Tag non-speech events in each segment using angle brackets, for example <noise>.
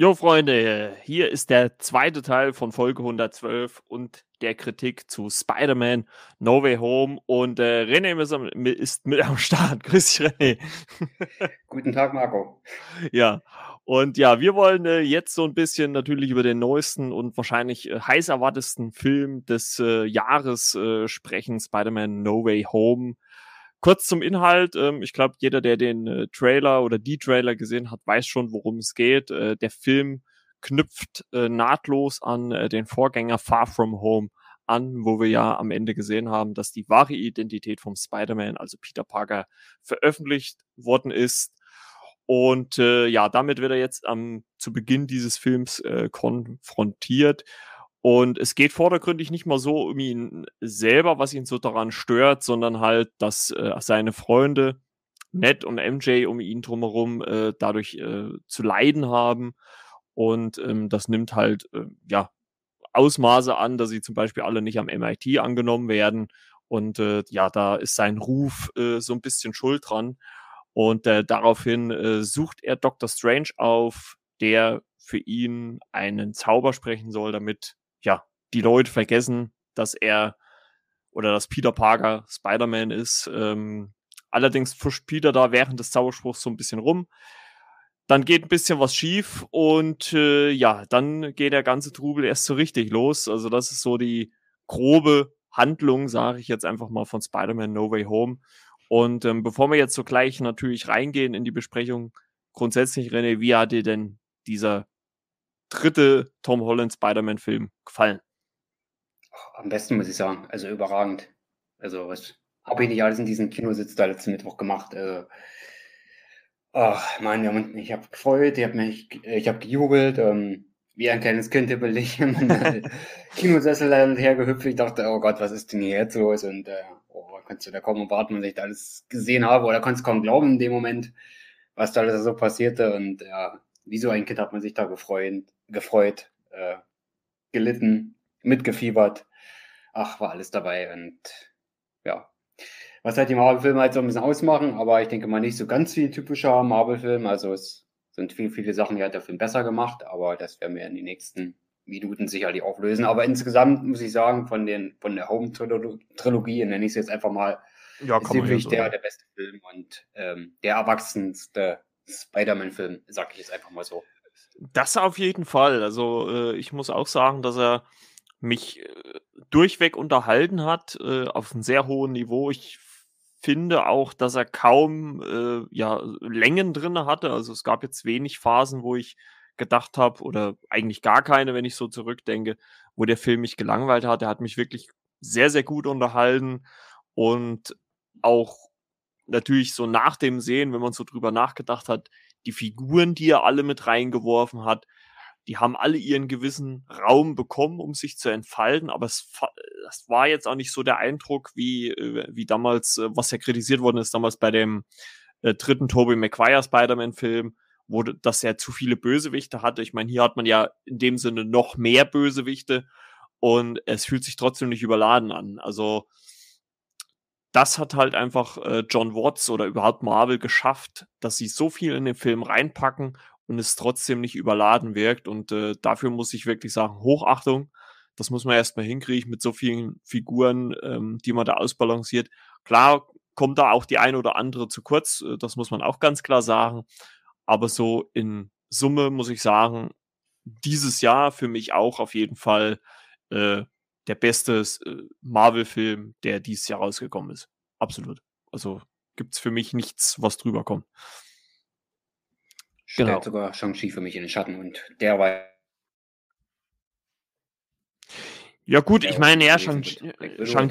Jo, Freunde, hier ist der zweite Teil von Folge 112 und der Kritik zu Spider-Man No Way Home. Und äh, René ist, mit am Start. <laughs> Grüß dich, René. Guten Tag, Marco. Ja, und ja, wir wollen äh, jetzt so ein bisschen natürlich über den neuesten und wahrscheinlich äh, heiß erwartesten Film des äh, Jahres äh, sprechen, Spider-Man No Way Home. Kurz zum Inhalt. Ähm, ich glaube, jeder, der den äh, Trailer oder die Trailer gesehen hat, weiß schon, worum es geht. Äh, der Film knüpft äh, nahtlos an äh, den Vorgänger Far From Home an, wo wir ja am Ende gesehen haben, dass die wahre Identität vom Spider-Man, also Peter Parker, veröffentlicht worden ist. Und äh, ja, damit wird er jetzt am zu Beginn dieses Films äh, konfrontiert. Und es geht vordergründig nicht mal so um ihn selber, was ihn so daran stört, sondern halt, dass äh, seine Freunde, Ned und MJ um ihn drumherum, äh, dadurch äh, zu leiden haben. Und ähm, das nimmt halt, äh, ja, Ausmaße an, dass sie zum Beispiel alle nicht am MIT angenommen werden. Und äh, ja, da ist sein Ruf äh, so ein bisschen schuld dran. Und äh, daraufhin äh, sucht er Dr. Strange auf, der für ihn einen Zauber sprechen soll, damit ja, die Leute vergessen, dass er oder dass Peter Parker Spider-Man ist. Ähm, allerdings pfuscht Peter da während des Zauberspruchs so ein bisschen rum. Dann geht ein bisschen was schief und äh, ja, dann geht der ganze Trubel erst so richtig los. Also das ist so die grobe Handlung, sage ich jetzt einfach mal von Spider-Man No Way Home. Und ähm, bevor wir jetzt so gleich natürlich reingehen in die Besprechung, grundsätzlich, René, wie hat dir denn dieser dritte Tom Holland Spider-Man-Film gefallen? Am besten muss ich sagen. Also überragend. Also was habe ich nicht alles in diesem Kinositz da letzten Mittwoch gemacht. Also, ach, Mann, ich habe gefreut, ich habe mich, ich habe gejubelt, ähm, wie ein kleines Kind über dich im Kinosessel hin und her gehüpft. Ich dachte, oh Gott, was ist denn hier jetzt los? Und äh, oh, kannst du da kaum erwarten, was ich da alles gesehen habe, oder konntest kaum glauben in dem Moment, was da alles so passierte. Und ja, wie so ein Kind hat man sich da gefreut, gefreut, äh, gelitten, mitgefiebert. Ach, war alles dabei und ja. Was halt die Marvel-Filme halt so ein bisschen ausmachen, aber ich denke mal nicht so ganz wie typischer Marvel-Film. Also es sind viele, viele Sachen, die hat der Film besser gemacht, aber das werden wir in den nächsten Minuten sicherlich auflösen. Aber insgesamt muss ich sagen, von, den, von der Home-Trilogie, nenne ich es jetzt einfach mal, ja, ist wirklich der, der beste Film und ähm, der erwachsenste Spider-Man-Film, sag ich jetzt einfach mal so. Das auf jeden Fall. Also äh, ich muss auch sagen, dass er mich äh, durchweg unterhalten hat, äh, auf einem sehr hohen Niveau. Ich finde auch, dass er kaum äh, ja, Längen drin hatte. Also es gab jetzt wenig Phasen, wo ich gedacht habe, oder eigentlich gar keine, wenn ich so zurückdenke, wo der Film mich gelangweilt hat. Er hat mich wirklich sehr, sehr gut unterhalten und auch natürlich so nach dem Sehen, wenn man so drüber nachgedacht hat, die Figuren, die er alle mit reingeworfen hat, die haben alle ihren gewissen Raum bekommen, um sich zu entfalten, aber es, das war jetzt auch nicht so der Eindruck, wie, äh, wie damals, äh, was ja kritisiert worden ist, damals bei dem äh, dritten Tobey Maguire Spider-Man-Film, wo das er zu viele Bösewichte hatte. Ich meine, hier hat man ja in dem Sinne noch mehr Bösewichte und es fühlt sich trotzdem nicht überladen an. Also das hat halt einfach äh, John Watts oder überhaupt Marvel geschafft, dass sie so viel in den Film reinpacken und es trotzdem nicht überladen wirkt. Und äh, dafür muss ich wirklich sagen, Hochachtung. Das muss man erstmal hinkriegen mit so vielen Figuren, ähm, die man da ausbalanciert. Klar kommt da auch die eine oder andere zu kurz, äh, das muss man auch ganz klar sagen. Aber so in Summe muss ich sagen, dieses Jahr für mich auch auf jeden Fall äh, der beste äh, Marvel-Film, der dieses Jahr rausgekommen ist. Absolut. Also gibt es für mich nichts, was drüber kommt. Stellt genau. sogar Shang-Chi für mich in den Schatten und der war. Ja, gut, ich meine, ja, Shang-Chi. Shang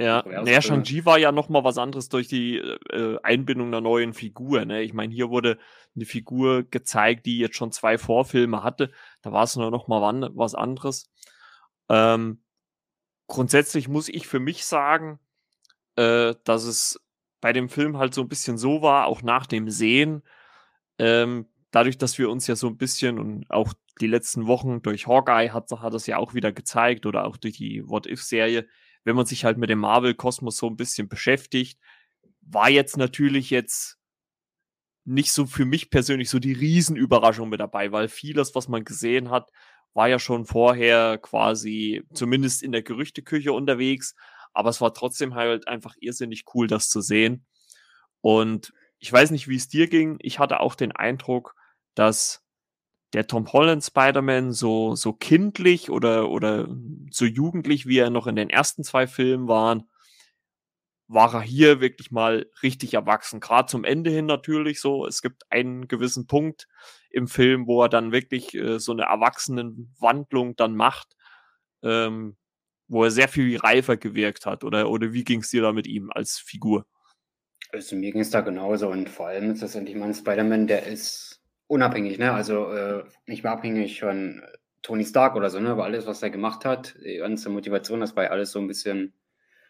ja, naja, Shang-Chi war ja nochmal was anderes durch die äh, Einbindung einer neuen Figur. Ne? Ich meine, hier wurde eine Figur gezeigt, die jetzt schon zwei Vorfilme hatte. Da war es nur nochmal was anderes. Ähm, grundsätzlich muss ich für mich sagen, äh, dass es bei dem Film halt so ein bisschen so war, auch nach dem Sehen, ähm, dadurch, dass wir uns ja so ein bisschen und auch die letzten Wochen durch Hawkeye hat, hat das ja auch wieder gezeigt oder auch durch die What-If-Serie, wenn man sich halt mit dem Marvel-Kosmos so ein bisschen beschäftigt, war jetzt natürlich jetzt nicht so für mich persönlich so die Riesenüberraschung mit dabei, weil vieles, was man gesehen hat, war ja schon vorher quasi zumindest in der Gerüchteküche unterwegs, aber es war trotzdem halt einfach irrsinnig cool, das zu sehen. Und ich weiß nicht, wie es dir ging. Ich hatte auch den Eindruck, dass der Tom Holland Spider-Man so, so kindlich oder, oder so jugendlich, wie er noch in den ersten zwei Filmen waren, war er hier wirklich mal richtig erwachsen. Gerade zum Ende hin natürlich so. Es gibt einen gewissen Punkt im Film, wo er dann wirklich äh, so eine Erwachsenenwandlung dann macht, ähm, wo er sehr viel reifer gewirkt hat. Oder, oder wie ging es dir da mit ihm als Figur? Also mir ging es da genauso und vor allem ist das endlich mal ein Spider-Man, der ist unabhängig, ne? Also äh, nicht mehr abhängig von Tony Stark oder so, ne? Aber alles, was er gemacht hat, die ganze Motivation, das war ja alles so ein bisschen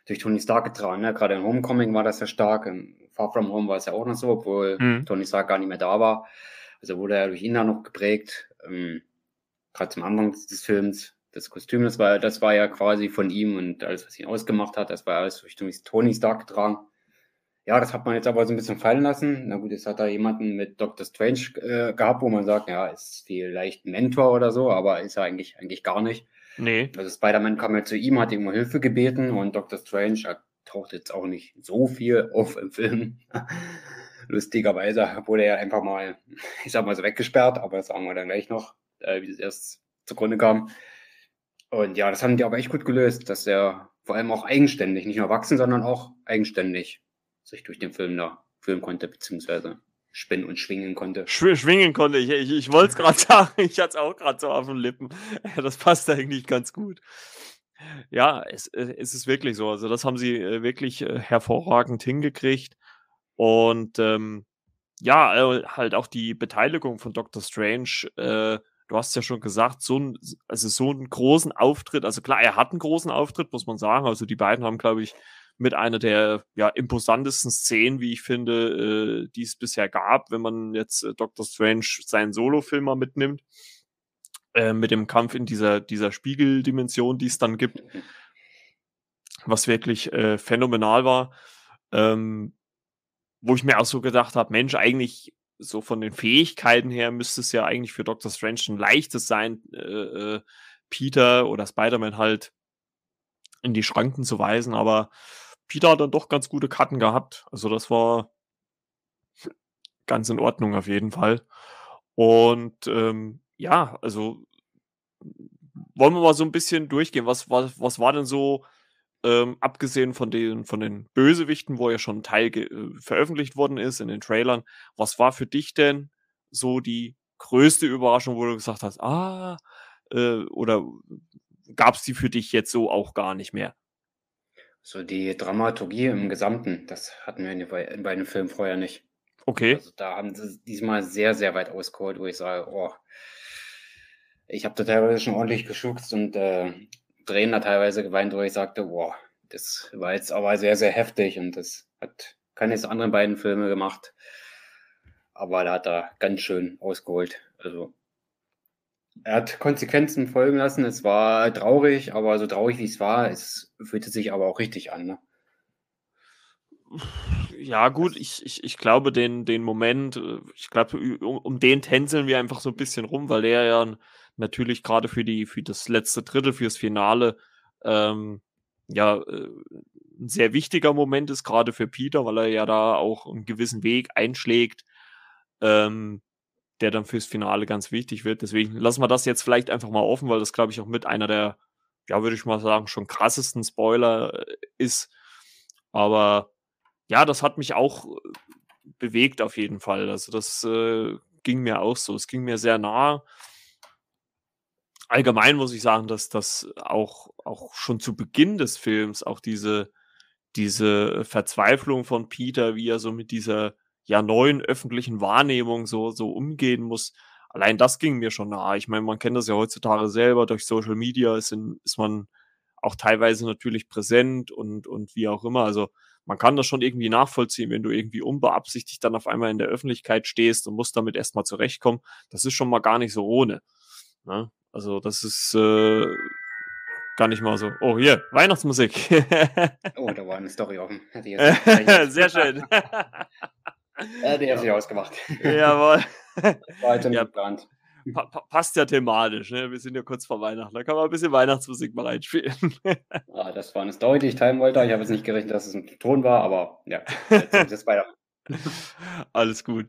durch Tony Stark getragen. Ne? Gerade in Homecoming war das ja stark, in Far From Home war es ja auch noch so, obwohl mhm. Tony Stark gar nicht mehr da war. Also wurde er durch ihn da noch geprägt. Ähm, Gerade zum Anfang des Films, das Kostüm, das war, das war ja quasi von ihm und alles, was ihn ausgemacht hat, das war alles durch Tony Stark getragen. Ja, das hat man jetzt aber so ein bisschen fallen lassen. Na gut, jetzt hat er jemanden mit Doctor Strange äh, gehabt, wo man sagt, ja, ist vielleicht ein Mentor oder so, aber ist er eigentlich, eigentlich gar nicht. Nee. Also Spider-Man kam ja zu ihm, hat ihm um Hilfe gebeten und Doctor Strange er taucht jetzt auch nicht so viel auf im Film. <laughs> Lustigerweise wurde er einfach mal, <laughs> ich sag mal so weggesperrt, aber das sagen wir dann gleich noch, äh, wie es erst zugrunde kam. Und ja, das haben die aber echt gut gelöst, dass er vor allem auch eigenständig, nicht nur wachsen, sondern auch eigenständig sich durch den Film da fühlen konnte, beziehungsweise spinnen und schwingen konnte. Schw schwingen konnte ich. Ich, ich wollte es gerade <laughs> sagen. Ich hatte es auch gerade so auf den Lippen. <laughs> Das passt eigentlich ganz gut. Ja, es, äh, es ist wirklich so. Also, das haben sie äh, wirklich äh, hervorragend hingekriegt. Und ähm, ja, halt auch die Beteiligung von Doctor Strange. Äh, du hast ja schon gesagt, so, ein, also so einen großen Auftritt. Also klar, er hat einen großen Auftritt, muss man sagen. Also die beiden haben, glaube ich, mit einer der ja, imposantesten Szenen, wie ich finde, äh, die es bisher gab, wenn man jetzt äh, Doctor Strange seinen Solo-Film mal mitnimmt, äh, mit dem Kampf in dieser, dieser Spiegeldimension, die es dann gibt, was wirklich äh, phänomenal war. Ähm, wo ich mir auch so gedacht habe, Mensch, eigentlich so von den Fähigkeiten her müsste es ja eigentlich für Doctor Strange ein leichtes sein, äh, äh Peter oder Spider-Man halt in die Schranken zu weisen, aber Peter hat dann doch ganz gute Karten gehabt. Also das war ganz in Ordnung auf jeden Fall. Und ähm, ja, also wollen wir mal so ein bisschen durchgehen. Was, was, was war denn so, ähm, abgesehen von den, von den Bösewichten, wo ja schon ein Teil äh, veröffentlicht worden ist in den Trailern, was war für dich denn so die größte Überraschung, wo du gesagt hast, ah, äh, oder gab es die für dich jetzt so auch gar nicht mehr? So die Dramaturgie im Gesamten, das hatten wir in, in beiden Filmen vorher nicht. Okay. Also da haben sie diesmal sehr, sehr weit ausgeholt, wo ich sage, oh, ich habe da teilweise schon ordentlich geschubst und äh, Tränen da teilweise geweint, wo ich sagte, boah, das war jetzt aber sehr, sehr heftig und das hat keine anderen beiden Filme gemacht. Aber da hat er ganz schön ausgeholt. Also er hat Konsequenzen folgen lassen. Es war traurig, aber so traurig wie es war, es fühlte sich aber auch richtig an. Ne? Ja, gut, ich, ich, ich glaube, den, den Moment, äh, ich glaube, um, um den tänzeln wir einfach so ein bisschen rum, weil der ja natürlich gerade für für das letzte Drittel, fürs Finale, ähm, ja, äh, ein sehr wichtiger Moment ist, gerade für Peter, weil er ja da auch einen gewissen Weg einschlägt. Ähm, der dann fürs Finale ganz wichtig wird. Deswegen lassen wir das jetzt vielleicht einfach mal offen, weil das, glaube ich, auch mit einer der, ja, würde ich mal sagen, schon krassesten Spoiler äh, ist. Aber ja, das hat mich auch äh, bewegt auf jeden Fall. Also das äh, ging mir auch so. Es ging mir sehr nah. Allgemein muss ich sagen, dass das auch, auch schon zu Beginn des Films auch diese, diese Verzweiflung von Peter, wie er so mit dieser ja neuen öffentlichen Wahrnehmung so, so umgehen muss. Allein das ging mir schon nahe. Ich meine, man kennt das ja heutzutage selber durch Social Media, ist, in, ist man auch teilweise natürlich präsent und, und wie auch immer. Also man kann das schon irgendwie nachvollziehen, wenn du irgendwie unbeabsichtigt dann auf einmal in der Öffentlichkeit stehst und musst damit erstmal zurechtkommen. Das ist schon mal gar nicht so ohne. Ne? Also das ist äh, gar nicht mal so. Oh, hier, Weihnachtsmusik. oh, da war eine Story offen. <laughs> Sehr schön. <laughs> Ja, der hat sich ausgemacht. <laughs> Jawohl. War heute Ja. nicht geplant. Pa pa passt ja thematisch, ne? Wir sind ja kurz vor Weihnachten. Da kann man ein bisschen Weihnachtsmusik mal reinspielen. <laughs> Ah, das war eine Story, die ich teilen wollte. Ich habe jetzt nicht gerechnet, dass es ein Ton war, aber ja, jetzt ist es weiter. <laughs> Alles gut.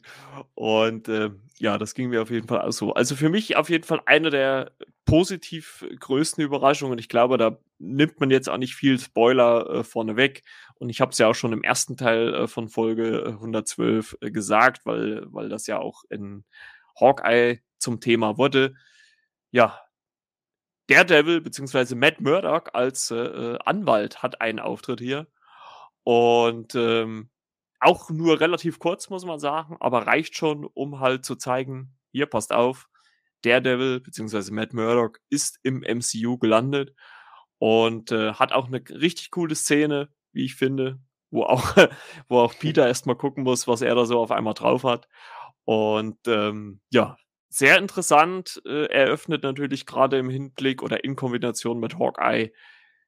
Und ähm, ja, das ging mir auf jeden Fall auch so. Also für mich auf jeden Fall eine der positiv größten Überraschungen. Ich glaube, da nimmt man jetzt auch nicht viel Spoiler äh, vorneweg. Und ich habe es ja auch schon im ersten Teil äh, von Folge 112 äh, gesagt, weil, weil das ja auch in Hawkeye zum Thema wurde. Ja, Daredevil bzw. Matt Murdock als äh, äh, Anwalt hat einen Auftritt hier. Und ähm, auch nur relativ kurz, muss man sagen, aber reicht schon, um halt zu zeigen, hier passt auf, Daredevil bzw. Matt Murdock ist im MCU gelandet und äh, hat auch eine richtig coole Szene, wie ich finde, wo auch, <laughs> wo auch Peter erstmal gucken muss, was er da so auf einmal drauf hat. Und ähm, ja, sehr interessant, äh, eröffnet natürlich gerade im Hinblick oder in Kombination mit Hawkeye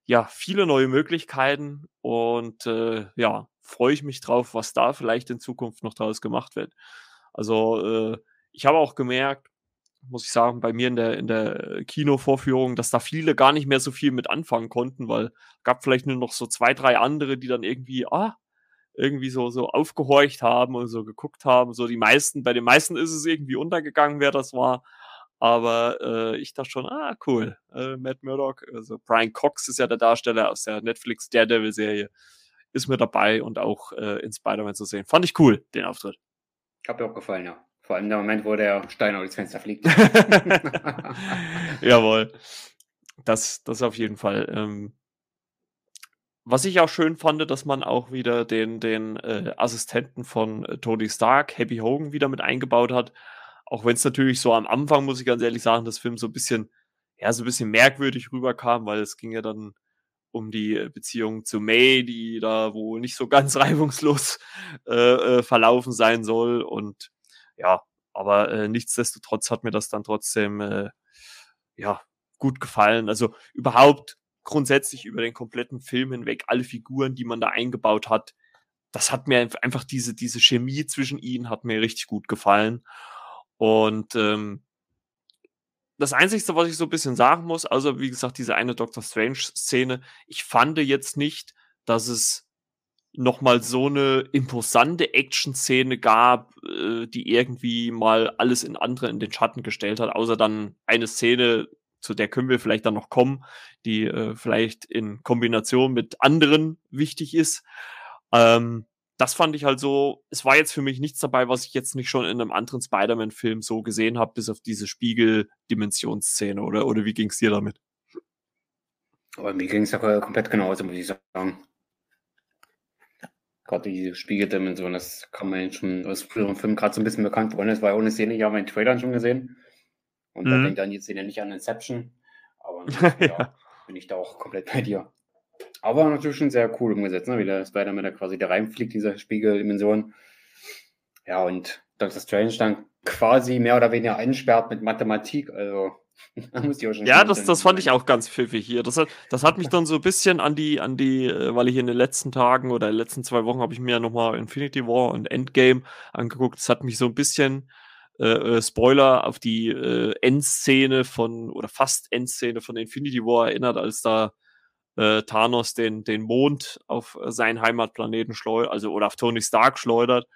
ja viele neue Möglichkeiten und äh, ja, freue ich mich drauf, was da vielleicht in Zukunft noch daraus gemacht wird. Also äh, ich habe auch gemerkt, muss ich sagen, bei mir in der, in der Kinovorführung, dass da viele gar nicht mehr so viel mit anfangen konnten, weil gab vielleicht nur noch so zwei, drei andere, die dann irgendwie, ah, irgendwie so, so aufgehorcht haben und so geguckt haben. So die meisten, bei den meisten ist es irgendwie untergegangen, wer das war. Aber äh, ich dachte schon, ah, cool. Äh, Matt Murdock, also Brian Cox ist ja der Darsteller aus der Netflix Daredevil-Serie, ist mit dabei und auch äh, in Spider-Man zu sehen. Fand ich cool, den Auftritt. Hat mir auch gefallen, ja. Vor allem der Moment, wo der Stein das Fenster fliegt. <laughs> Jawohl. Das, das auf jeden Fall. Ähm, was ich auch schön fand, dass man auch wieder den, den äh, Assistenten von äh, Tony Stark, Happy Hogan, wieder mit eingebaut hat. Auch wenn es natürlich so am Anfang, muss ich ganz ehrlich sagen, das Film so ein bisschen, ja, so ein bisschen merkwürdig rüberkam, weil es ging ja dann um die äh, Beziehung zu May, die da wohl nicht so ganz <laughs> reibungslos äh, äh, verlaufen sein soll. Und ja, aber äh, nichtsdestotrotz hat mir das dann trotzdem äh, ja gut gefallen. Also überhaupt grundsätzlich über den kompletten Film hinweg alle Figuren, die man da eingebaut hat, das hat mir einfach diese diese Chemie zwischen ihnen hat mir richtig gut gefallen. Und ähm, das Einzige, was ich so ein bisschen sagen muss, also wie gesagt, diese eine Doctor Strange-Szene, ich fand jetzt nicht, dass es nochmal so eine imposante Action-Szene gab, äh, die irgendwie mal alles in andere in den Schatten gestellt hat, außer dann eine Szene, zu der können wir vielleicht dann noch kommen, die äh, vielleicht in Kombination mit anderen wichtig ist. Ähm, das fand ich halt so, es war jetzt für mich nichts dabei, was ich jetzt nicht schon in einem anderen Spider-Man-Film so gesehen habe, bis auf diese Spiegel-Dimensionsszene, oder, oder wie ging es dir damit? Aber mir ging es komplett genauso, muss ich sagen. Gerade diese Spiegeldimension, das kann man schon aus früheren Filmen gerade so ein bisschen bekannt worden. Das war ohne Szene, ich habe in den Trailern schon gesehen. Und da Mhm. denkt dann jetzt Szene nicht an Inception. Aber <laughs> Ja. ja, bin ich da auch komplett bei dir. Aber natürlich schon sehr cool umgesetzt, ne? wie der Spider-Man da quasi da reinfliegt, diese Spiegeldimension. Ja, und Dr. Strange dann quasi mehr oder weniger einsperrt mit Mathematik. Also, <laughs> da muss ich auch schon Ja, das, das fand ich auch ganz pfiffig hier. Das hat, das hat mich dann so ein bisschen an die, an die, äh, weil ich in den letzten Tagen oder in den letzten zwei Wochen habe ich mir ja nochmal Infinity War und Endgame angeguckt. Das hat mich so ein bisschen äh, äh, Spoiler auf die äh, Endszene von, oder fast Endszene von Infinity War erinnert, als da äh, Thanos den, den Mond auf seinen Heimatplaneten schleudert, also oder auf Tony Stark schleudert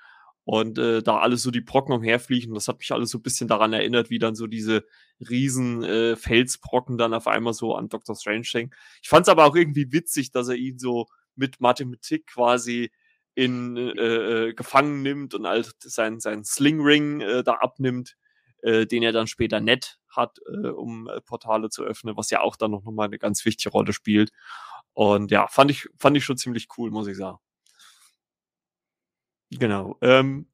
und äh, da alles so die Brocken umherfliegen. Das hat mich alles so ein bisschen daran erinnert, wie dann so diese riesen äh, Felsbrocken dann auf einmal so an Dr. Strange hängen. Ich fand es aber auch irgendwie witzig, dass er ihn so mit Mathematik quasi in äh, äh, gefangen nimmt und halt sein, sein Slingring äh, da abnimmt, äh, den er dann später nett hat, äh, um äh, Portale zu öffnen, was ja auch dann noch mal eine ganz wichtige Rolle spielt. Und ja, fand ich, fand ich schon ziemlich cool, muss ich sagen. Genau. Ähm,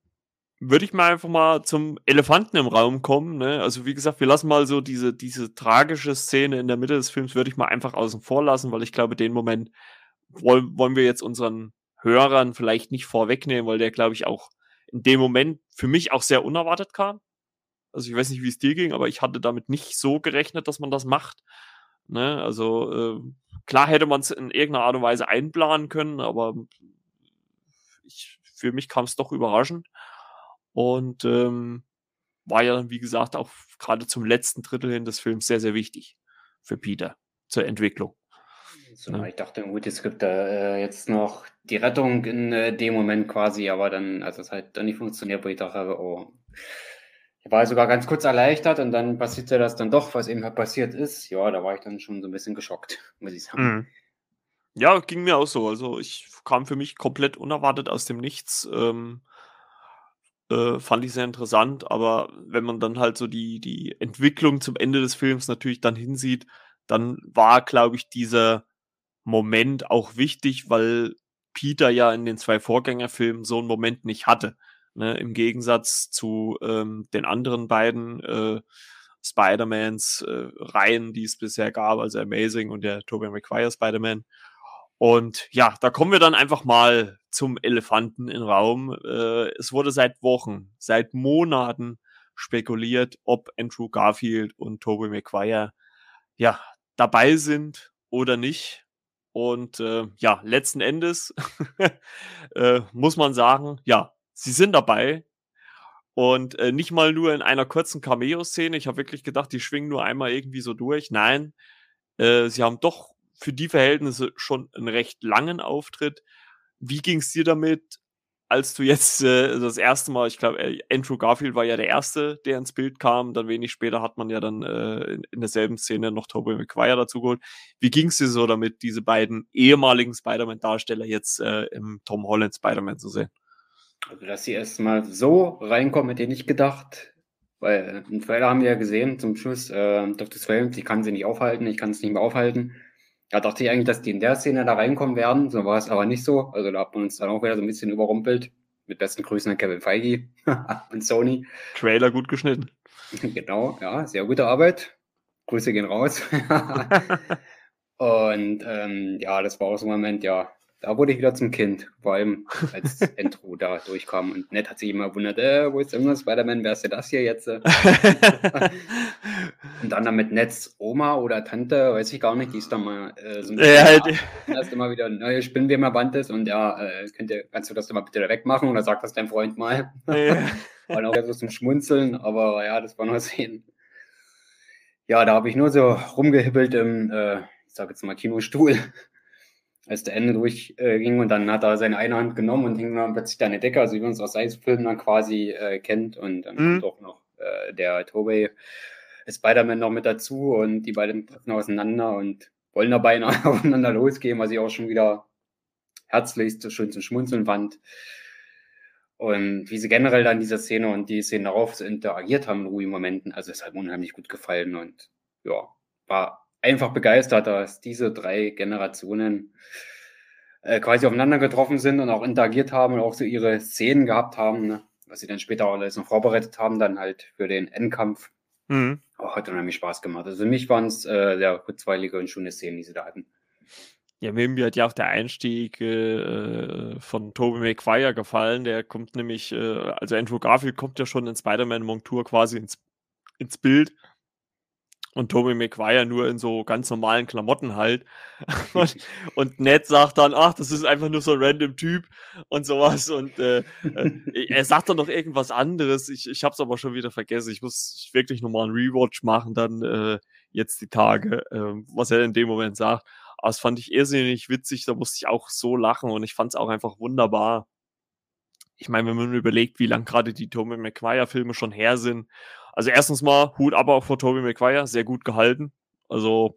würde ich mal einfach mal zum Elefanten im Raum kommen. Ne? Also wie gesagt, wir lassen mal so diese, diese tragische Szene in der Mitte des Films, würde ich mal einfach außen vor lassen, weil ich glaube, den Moment wollen, wollen wir jetzt unseren Hörern vielleicht nicht vorwegnehmen, weil der, glaube ich, auch in dem Moment für mich auch sehr unerwartet kam. Also ich weiß nicht, wie es dir ging, aber ich hatte damit nicht so gerechnet, dass man das macht. Ne? Also äh, klar hätte man es in irgendeiner Art und Weise einplanen können, aber ich, für mich kam es doch überraschend. Und ähm, war ja dann, wie gesagt, auch gerade zum letzten Drittel hin des Films sehr, sehr wichtig für Peter zur Entwicklung. So, ja. Ich dachte, gut, es gibt da äh, jetzt noch die Rettung in äh, dem Moment quasi, aber dann, als es halt dann nicht funktioniert, wo ich dachte, oh, ich war sogar ganz kurz erleichtert und dann passierte das dann doch, was eben halt passiert ist. Ja, da war ich dann schon so ein bisschen geschockt, muss ich sagen. Mhm. Ja, ging mir auch so. Also ich kam für mich komplett unerwartet aus dem Nichts. Ähm, äh, fand ich sehr interessant, aber wenn man dann halt so die, die Entwicklung zum Ende des Films natürlich dann hinsieht, dann war, glaube ich, dieser Moment auch wichtig, weil Peter ja in den zwei Vorgängerfilmen so einen Moment nicht hatte. Ne? Im Gegensatz zu ähm, den anderen beiden äh, Spider-Mans äh, Reihen, die es bisher gab, also Amazing und der Tobey Maguire Spider-Man. Und ja, da kommen wir dann einfach mal zum Elefanten im Raum. Äh, es wurde seit Wochen, seit Monaten spekuliert, ob Andrew Garfield und Tobey Maguire ja dabei sind oder nicht. Und äh, ja, letzten Endes <laughs> äh, muss man sagen, ja, sie sind dabei. Und äh, nicht mal nur in einer kurzen Cameo-Szene. Ich habe wirklich gedacht, die schwingen nur einmal irgendwie so durch. Nein, äh, sie haben doch für die Verhältnisse schon einen recht langen Auftritt. Wie ging es dir damit, als du jetzt äh, das erste Mal, ich glaube, äh, Andrew Garfield war ja der Erste, der ins Bild kam. Dann wenig später hat man ja dann äh, in, in, derselben Szene noch Tobey Maguire dazu geholt. Wie ging es dir so damit, diese beiden ehemaligen Spider-Man-Darsteller jetzt äh, im Tom Holland Spider-Man zu sehen? Also, dass sie erstmal so reinkommen, hätte ich nicht gedacht. Weil äh, einen Trailer haben wir ja gesehen zum Schluss. Äh, Dr. Strange, ich kann sie nicht aufhalten, ich kann es nicht mehr aufhalten. Da dachte ich eigentlich, dass die in der Szene da reinkommen werden. So war es aber nicht so. Also da hat man uns dann auch wieder so ein bisschen überrumpelt. Mit besten Grüßen an Kevin Feige <laughs> und Sony. Trailer gut geschnitten. <laughs> Genau, ja, sehr gute Arbeit. Grüße gehen raus. <laughs> und ähm, ja, das war auch so ein Moment, ja, da wurde ich wieder zum Kind, vor allem als <laughs> Intro da durchkam. Und Ned hat sich immer gewundert, äh, wo ist irgendwas Spider-Man, wer ist denn das hier jetzt? <laughs> und dann, dann mit Neds Oma oder Tante, weiß ich gar nicht, die ist dann mal äh, so ein bisschen, ja, halt. erst immer wieder neue Spinnweben erwandt ist und ja, äh, könnt ihr, kannst du das mal bitte da wegmachen oder sagt das dein Freund mal? Ja. <laughs> und auch so zum Schmunzeln, aber ja, das war nur sehen. Ja, da habe ich nur so rumgehibbelt im, äh, ich sag jetzt mal, Kinostuhl als der Ende durchging äh, und dann hat er seine eine Hand genommen und hing dann plötzlich da eine Decke, also wie man es aus Eisfilmen dann quasi äh, kennt und dann mhm. kommt auch noch äh, der Tobey Spider-Man noch mit dazu und die beiden treffen auseinander und wollen dabei <laughs> aufeinander losgehen, was ich auch schon wieder herzlichst schön zum Schmunzeln fand. Und wie sie generell dann diese Szene und die Szene darauf so interagiert haben in ruhigen Momenten, also es hat mir unheimlich gut gefallen und ja, war einfach begeistert, dass diese drei Generationen äh, quasi aufeinander getroffen sind und auch interagiert haben und auch so ihre Szenen gehabt haben, ne? was sie dann später auch alles noch vorbereitet haben, dann halt für den Endkampf. Mhm. Auch hat unheimlich Spaß gemacht. Also für mich waren es äh, sehr kurzweilige und schöne Szenen, die sie da hatten. Ja, mir hat ja auch der Einstieg äh, von Tobey Maguire gefallen. Der kommt nämlich, äh, also Andrew Garfield kommt ja schon in Spider-Man-Montur quasi ins, ins Bild und Tobey Maguire nur in so ganz normalen Klamotten halt. <laughs> Und, und Ned sagt dann, ach, das ist einfach nur so ein random Typ und sowas. Und äh, äh, <laughs> er sagt dann noch irgendwas anderes. Ich, ich hab's aber schon wieder vergessen. Ich muss wirklich nochmal einen Rewatch machen, dann äh, jetzt die Tage, äh, was er in dem Moment sagt. Aber das fand ich irrsinnig witzig, da musste ich auch so lachen und ich fand es auch einfach wunderbar. Ich meine, wenn man überlegt, wie lang gerade die Tobey Maguire-Filme schon her sind also erstens mal Hut aber auch vor Tobey Maguire, sehr gut gehalten. Also,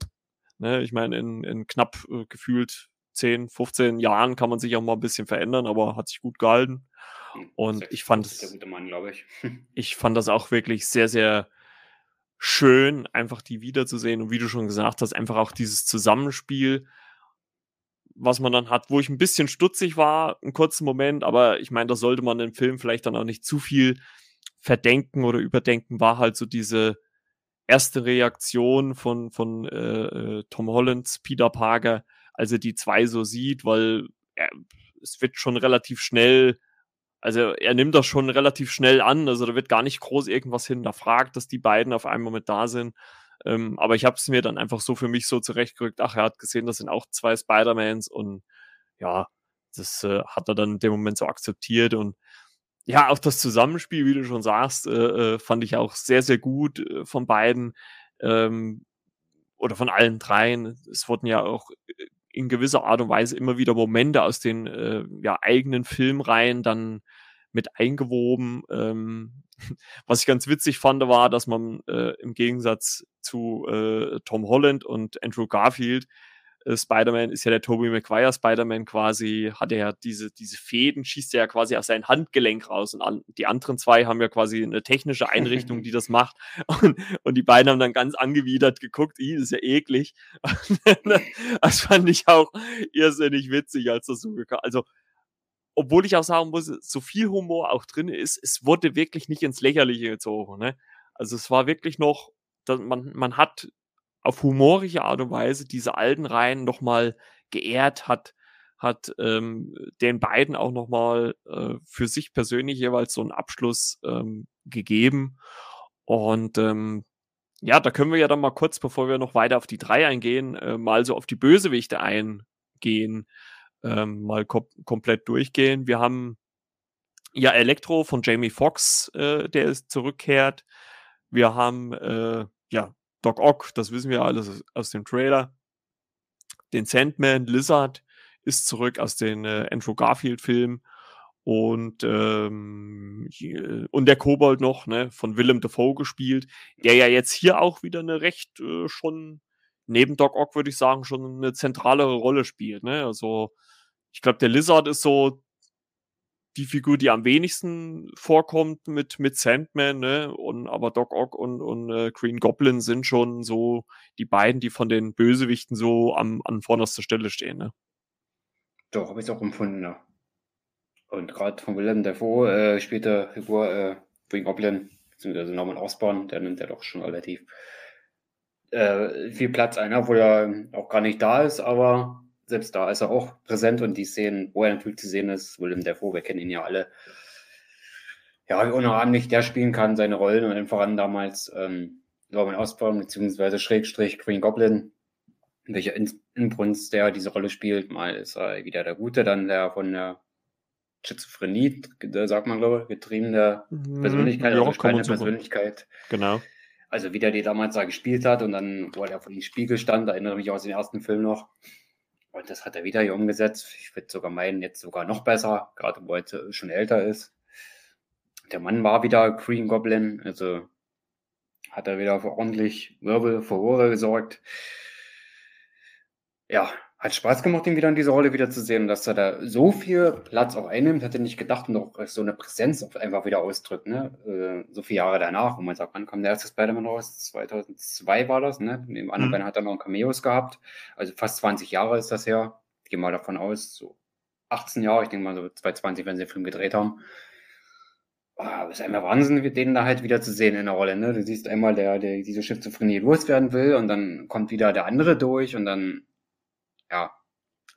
ne, ich meine, in, in knapp äh, gefühlt 10, 15 Jahren kann man sich auch mal ein bisschen verändern, aber hat sich gut gehalten. Und ich fand es, ich. <laughs> ich fand das auch wirklich sehr, sehr schön, einfach die wiederzusehen. Und wie du schon gesagt hast, einfach auch dieses Zusammenspiel, was man dann hat, wo ich ein bisschen stutzig war, einen kurzen Moment, aber ich meine, da sollte man im Film vielleicht dann auch nicht zu viel verdenken oder überdenken, war halt so diese erste Reaktion von, von äh, äh, Tom Hollands Peter Parker, als er die zwei so sieht, weil er, es wird schon relativ schnell, also er nimmt das schon relativ schnell an, also da wird gar nicht groß irgendwas hinterfragt, dass die beiden auf einmal mit da sind. Ähm, aber ich habe es mir dann einfach so für mich so zurechtgerückt, ach, er hat gesehen, das sind auch zwei Spider-Mans und ja, das äh, hat er dann in dem Moment so akzeptiert und ja, auch das Zusammenspiel, wie du schon sagst, äh, äh, fand ich auch sehr, sehr gut äh, von beiden ähm, oder von allen dreien. Es wurden ja auch äh, in gewisser Art und Weise immer wieder Momente aus den äh, ja, eigenen Filmreihen dann mit eingewoben. Ähm, <laughs> was ich ganz witzig fand, war, dass man äh, im Gegensatz zu Tom Holland und Andrew Garfield äh, Spider-Man ist ja der Tobey Maguire Spider-Man quasi, hat er ja diese, diese Fäden, schießt er ja quasi aus seinem Handgelenk raus und an, die anderen zwei haben ja quasi eine technische Einrichtung, <laughs> die das macht und, und die beiden haben dann ganz angewidert geguckt, das ist ja eklig. <laughs> das fand ich auch irrsinnig witzig, als das so gekam. Also, obwohl ich auch sagen muss, so viel Humor auch drin ist, es wurde wirklich nicht ins Lächerliche gezogen, ne? Also es war wirklich noch, man, man hat auf humorische Art und Weise diese alten Reihen nochmal geehrt hat, hat ähm, den beiden auch nochmal äh, für sich persönlich jeweils so einen Abschluss ähm, gegeben. Und ähm, ja, da können wir ja dann mal kurz, bevor wir noch weiter auf die drei eingehen, äh, mal so auf die Bösewichte eingehen, ähm, mal kom komplett durchgehen. Wir haben ja Elektro von Jamie Foxx, äh, der ist zurückkehrt. Wir haben äh, ja Doc Ock, das wissen wir alles aus dem Trailer. Den Sandman, Lizard ist zurück aus den äh, Andrew Garfield-Filmen. Und, ähm, und der Kobold noch, ne, von Willem Dafoe gespielt, der ja jetzt hier auch wieder eine recht äh, schon, neben Doc Ock würde ich sagen, schon eine zentralere Rolle spielt. Ne? Also, ich glaube, der Lizard ist so die Figur, die am wenigsten vorkommt mit, mit Sandman, ne? Und aber Doc Ock und, und äh, Green Goblin sind schon so die beiden, die von den Bösewichten so am, an vorderster Stelle stehen, ne? Doch, habe ich auch empfunden, ja. Und gerade von Willem Dafoe äh, spielt der Figur äh, Green Goblin, beziehungsweise Norman Osborn, der nimmt ja doch schon relativ äh, viel Platz ein, obwohl er auch gar nicht da ist, aber selbst da ist er auch präsent und die Szenen, wo er natürlich zu sehen ist, Willem Dafoe, wir kennen ihn ja alle, ja, wie unheimlich der spielen kann, seine Rollen und voran damals ähm, Norman Osborn beziehungsweise Schrägstrich Green Goblin, welcher Inbrunst der diese Rolle spielt. Mal ist er wieder der Gute, dann der von der Schizophrenie, sagt man glaube ich, getriebene mhm. Persönlichkeit, ja, also keine Persönlichkeit. Genau. Also wie der die damals da gespielt hat und dann, wo er vor dem Spiegel stand, erinnere mich aus dem ersten Film noch. Und das hat er wieder hier umgesetzt. Ich würde sogar meinen, jetzt sogar noch besser, gerade wo er schon älter ist. Der Mann war wieder Green Goblin, also hat er wieder für ordentlich Wirbel, Furore gesorgt. Ja, hat Spaß gemacht, ihn wieder in dieser Rolle wieder zu sehen, dass er da so viel Platz auch einnimmt, hätte nicht gedacht und auch so eine Präsenz einfach wieder ausdrückt, ne? Äh, so viele Jahre danach, und man sagt, wann kam der erste Spider-Man raus? 2002 war das, ne? Neben anderen mhm. hat er noch Cameos gehabt, also fast 20 Jahre ist das her. Ich gehe mal davon aus, so 18 Jahre, ich denke mal so 2020, wenn sie den Film gedreht haben. Oh, ist einmal Wahnsinn, den da halt wieder zu sehen in der Rolle. Ne? Du siehst einmal, der, der diese Schizophrenie loswerden will und dann kommt wieder der andere durch und dann ja,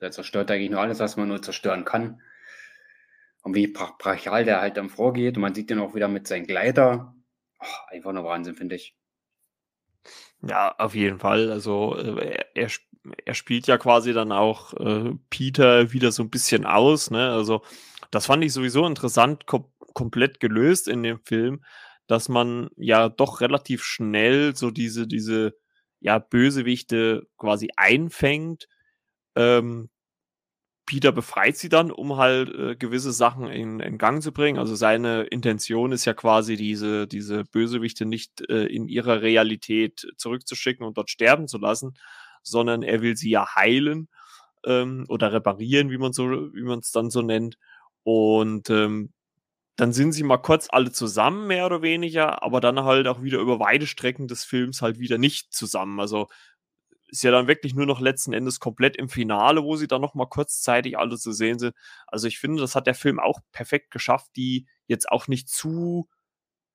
der zerstört eigentlich nur alles, was man nur zerstören kann. Und wie brachial der halt dann vorgeht. Und man sieht den auch wieder mit seinem Gleiter. Oh, einfach nur Wahnsinn, finde ich. Ja, auf jeden Fall. Also äh, er, er spielt ja quasi dann auch äh, Peter wieder so ein bisschen aus. Ne? Also das fand ich sowieso interessant, kom komplett gelöst in dem Film, dass man ja doch relativ schnell so diese, diese ja, Bösewichte quasi einfängt ähm, Peter befreit sie dann, um halt äh, gewisse Sachen in, in, Gang zu bringen. Also seine Intention ist ja quasi, diese, diese Bösewichte nicht äh, in ihrer Realität zurückzuschicken und dort sterben zu lassen, sondern er will sie ja heilen ähm, oder reparieren, wie man so, wie man es dann so nennt. Und ähm, dann sind sie mal kurz alle zusammen, mehr oder weniger, aber dann halt auch wieder über weite Strecken des Films halt wieder nicht zusammen. Also ist ja dann wirklich nur noch letzten Endes komplett im Finale, wo sie dann noch mal kurzzeitig alle zu sehen sind. Also ich finde, das hat der Film auch perfekt geschafft, die jetzt auch nicht zu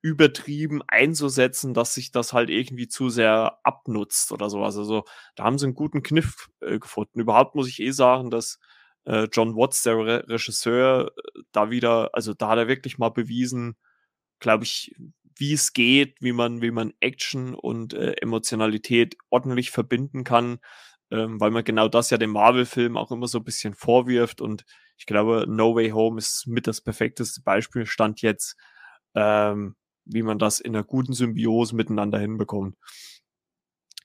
übertrieben einzusetzen, dass sich das halt irgendwie zu sehr abnutzt oder sowas. Also da haben sie einen guten Kniff äh, gefunden. Überhaupt muss ich eh sagen, dass äh, John Watts, der Re Regisseur, äh, da wieder, also da hat er wirklich mal bewiesen, glaube ich, wie es geht, wie man, wie man Action und äh, Emotionalität ordentlich verbinden kann, ähm, weil man genau das ja dem Marvel-Film auch immer so ein bisschen vorwirft und ich glaube, No Way Home ist mit das perfekteste Beispiel, stand jetzt, ähm, wie man das in einer guten Symbiose miteinander hinbekommt.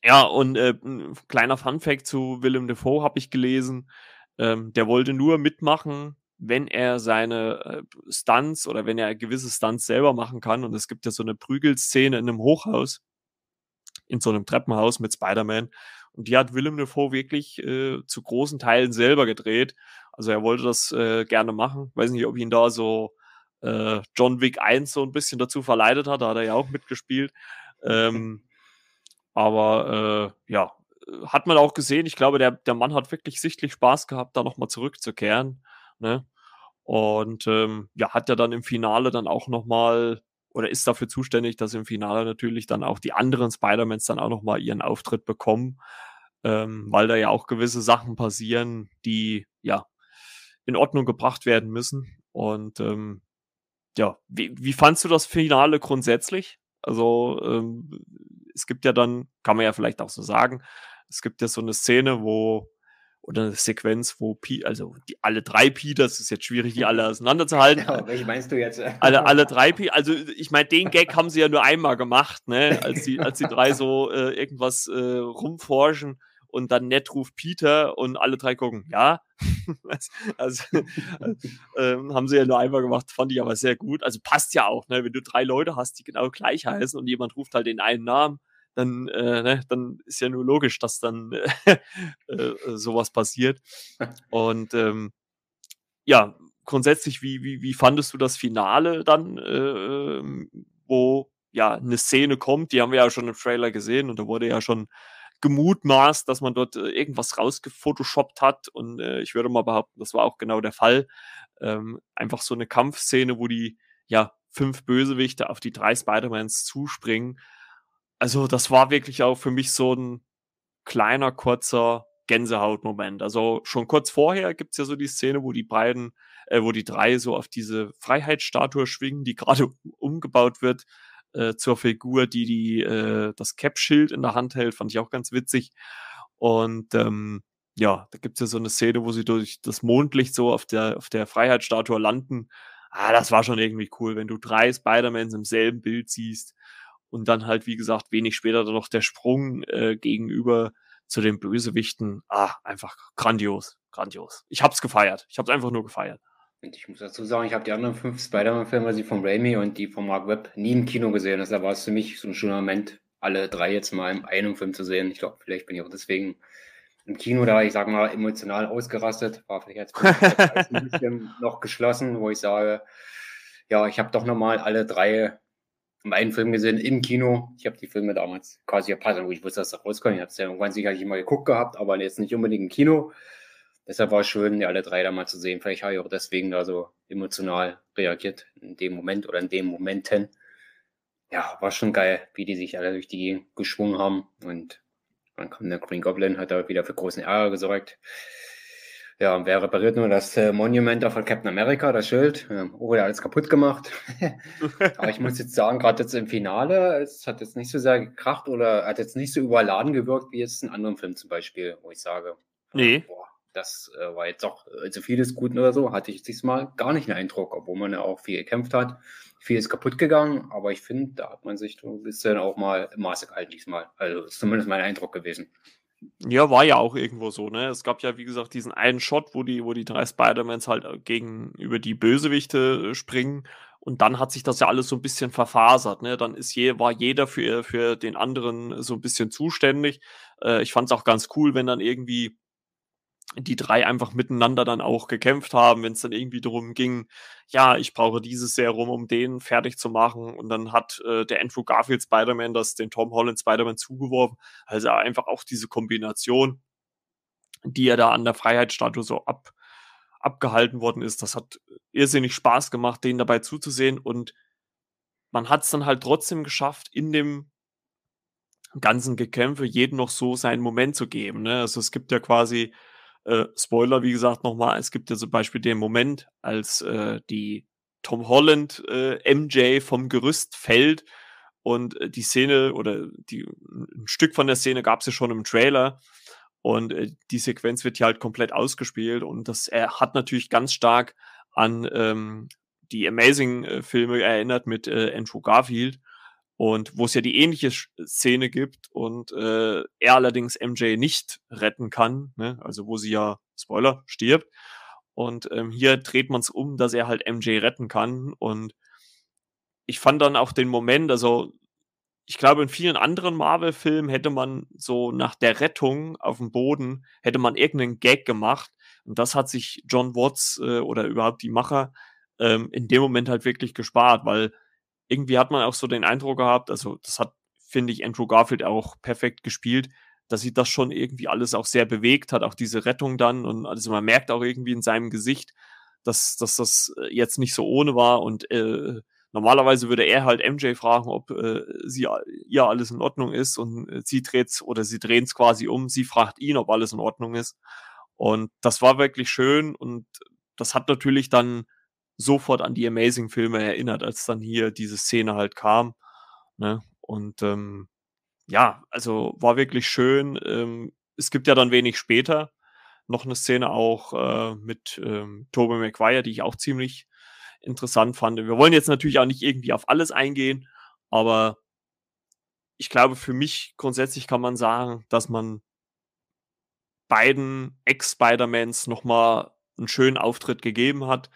Ja, und äh, ein kleiner Funfact zu Willem Dafoe habe ich gelesen. Ähm, der wollte nur mitmachen, wenn er seine äh, Stunts oder wenn er gewisse Stunts selber machen kann. Und es gibt ja so eine Prügelszene in einem Hochhaus, in so einem Treppenhaus mit Spider-Man. Und die hat Willem Dafoe wirklich äh, zu großen Teilen selber gedreht. Also er wollte das äh, gerne machen. Weiß nicht, ob ihn da so äh, John Wick 1 so ein bisschen dazu verleitet hat. Da hat er ja auch mitgespielt. Ähm, aber äh, ja, hat man auch gesehen. Ich glaube, der, der Mann hat wirklich sichtlich Spaß gehabt, da nochmal zurückzukehren. Ne? Und ähm, ja, hat ja dann im Finale dann auch nochmal oder ist dafür zuständig, dass im Finale natürlich dann auch die anderen Spider-Mans dann auch nochmal ihren Auftritt bekommen, ähm, weil da ja auch gewisse Sachen passieren, die ja in Ordnung gebracht werden müssen. Und ähm, ja, wie, wie fandst du das Finale grundsätzlich? Also ähm, es gibt ja dann, kann man ja vielleicht auch so sagen, es gibt ja so eine Szene, wo oder eine Sequenz, wo Pi, also die alle drei Peters, ist jetzt schwierig, die alle auseinanderzuhalten. <laughs> Ja, welche meinst du jetzt? <laughs> Alle, alle drei Peters, also ich meine, den Gag haben sie ja nur einmal gemacht, ne, als die, als die drei so äh, irgendwas äh, rumforschen und dann nett ruft Peter und alle drei gucken, ja. <laughs> also äh, haben sie ja nur einmal gemacht, fand ich aber sehr gut. Also passt ja auch, ne? Wenn du drei Leute hast, die genau gleich heißen und jemand ruft halt den einen Namen, dann, äh, ne, dann ist ja nur logisch, dass dann <laughs> äh, äh, sowas passiert. <laughs> Und ähm, ja, grundsätzlich, wie, wie, wie fandest du das Finale dann, äh, ähm, wo ja eine Szene kommt, die haben wir ja schon im Trailer gesehen und da wurde ja schon gemutmaßt, dass man dort äh, irgendwas rausgefotoshoppt hat. Und äh, ich würde mal behaupten, das war auch genau der Fall. Ähm, einfach so eine Kampfszene, wo die ja fünf Bösewichte auf die drei Spider-Mans zuspringen. Also, das war wirklich auch für mich so ein kleiner, kurzer Gänsehautmoment. Also schon kurz vorher gibt's ja so die Szene, wo die beiden, äh, wo die drei so auf diese Freiheitsstatue schwingen, die <laughs> gerade umgebaut wird äh, zur Figur, die, die äh, das Cap-Schild in der Hand hält, fand ich auch ganz witzig. Und ähm, ja, da gibt's ja so eine Szene, wo sie durch das Mondlicht so auf der, auf der Freiheitsstatue landen. Ah, das war schon irgendwie cool, wenn du drei Spider-Mans im selben Bild siehst und dann halt, wie gesagt, wenig später dann noch der Sprung äh, gegenüber zu den Bösewichten. Ah, einfach grandios, grandios. Ich hab's gefeiert. Ich hab's einfach nur gefeiert. Und ich muss dazu sagen, ich habe die anderen fünf Spider-Man-Filme, also die von Raimi und die von Mark Webb, nie im Kino gesehen. Deshalb war es für mich so ein schöner Moment, alle drei jetzt mal in einem Film zu sehen. Ich glaube, vielleicht bin ich auch deswegen im Kino da, ich sage mal, emotional ausgerastet. War vielleicht jetzt ein <laughs> bisschen noch geschlossen, wo ich sage, ja, ich habe doch nochmal alle drei einen Film gesehen im Kino. Ich habe die Filme damals quasi erpasst, wo ich wusste, dass das rauskommt. Ich habe es ja irgendwann sicherlich mal geguckt gehabt, aber jetzt nicht unbedingt im Kino. Deshalb war es schön, die alle drei da mal zu sehen. Vielleicht habe ich auch deswegen da so emotional reagiert in dem Moment oder in den Momenten. Ja, war schon geil, wie die sich alle durch die geschwungen haben. Und dann kam der Green Goblin, hat da wieder für großen Ärger gesorgt. Ja, und wer repariert nur das äh, Monument da von Captain America, das Schild? Oh, der hat alles kaputt gemacht. <laughs> Aber ich muss jetzt sagen, gerade jetzt im Finale, es hat jetzt nicht so sehr gekracht oder hat jetzt nicht so überladen gewirkt wie jetzt in anderen Filmen zum Beispiel, wo ich sage, nee. boah, das äh, war jetzt doch äh, zu vieles Guten oder so, hatte ich diesmal gar nicht den Eindruck, obwohl man ja auch viel gekämpft hat. Viel ist kaputt gegangen, aber ich finde, da hat man sich so ein bisschen auch mal im Maße gehalten diesmal. Also ist zumindest mein Eindruck gewesen. Ja, war ja auch irgendwo so, ne? Es gab ja, wie gesagt, diesen einen Shot, wo die, wo die drei Spider-Mans halt äh, gegenüber die Bösewichte äh, springen. Und dann hat sich das ja alles so ein bisschen verfasert, ne? Dann ist je, war jeder für, für den anderen so ein bisschen zuständig. Äh, ich fand es auch ganz cool, wenn dann irgendwie die drei einfach miteinander dann auch gekämpft haben, wenn es dann irgendwie darum ging, ja, ich brauche dieses Serum, um den fertig zu machen. Und dann hat äh, der Andrew Garfield Spider-Man das den Tom Holland Spider-Man zugeworfen. Also einfach auch diese Kombination, die er da an der Freiheitsstatue so ab, abgehalten worden ist. Das hat irrsinnig Spaß gemacht, denen dabei zuzusehen. Und man hat es dann halt trotzdem geschafft, in dem ganzen Gekämpfe jedem noch so seinen Moment zu geben. Ne? Also es gibt ja quasi äh, Spoiler, wie gesagt, nochmal, es gibt ja zum Beispiel den Moment, als äh, die Tom Holland äh, MJ vom Gerüst fällt und äh, die Szene oder die, ein Stück von der Szene gab es ja schon im Trailer. Und äh, die Sequenz wird hier halt komplett ausgespielt und das er hat natürlich ganz stark an ähm, die Amazing-Filme erinnert mit äh, Andrew Garfield und wo es ja die ähnliche Szene gibt und äh, er allerdings MJ nicht retten kann, ne? also wo sie ja, Spoiler, stirbt. Und ähm, hier dreht man es um, dass er halt MJ retten kann und ich fand dann auch den Moment, also ich glaube, in vielen anderen Marvel-Filmen hätte man so nach der Rettung auf dem Boden, hätte man irgendeinen Gag gemacht. Und das hat sich John Watts äh, oder überhaupt die Macher ähm, in dem Moment halt wirklich gespart, weil irgendwie hat man auch so den Eindruck gehabt, also das hat, finde ich, Andrew Garfield auch perfekt gespielt, dass sie das schon irgendwie alles auch sehr bewegt hat, auch diese Rettung dann. Und also man merkt auch irgendwie in seinem Gesicht, dass, dass das äh, jetzt nicht so ohne war und äh, normalerweise würde er halt MJ fragen, ob äh, sie ja alles in Ordnung ist und äh, sie dreht's oder sie drehen es quasi um. Sie fragt ihn, ob alles in Ordnung ist. Und das war wirklich schön und das hat natürlich dann sofort an die Amazing-Filme erinnert, als dann hier diese Szene halt kam. Ne? Und ähm, ja, also war wirklich schön. Ähm, es gibt ja dann wenig später noch eine Szene auch äh, mit ähm, Tobey Maguire, die ich auch ziemlich interessant fand. Wir wollen jetzt natürlich auch nicht irgendwie auf alles eingehen, aber ich glaube, für mich grundsätzlich kann man sagen, dass man beiden Ex-Spider-Mans nochmal einen schönen Auftritt gegeben hat,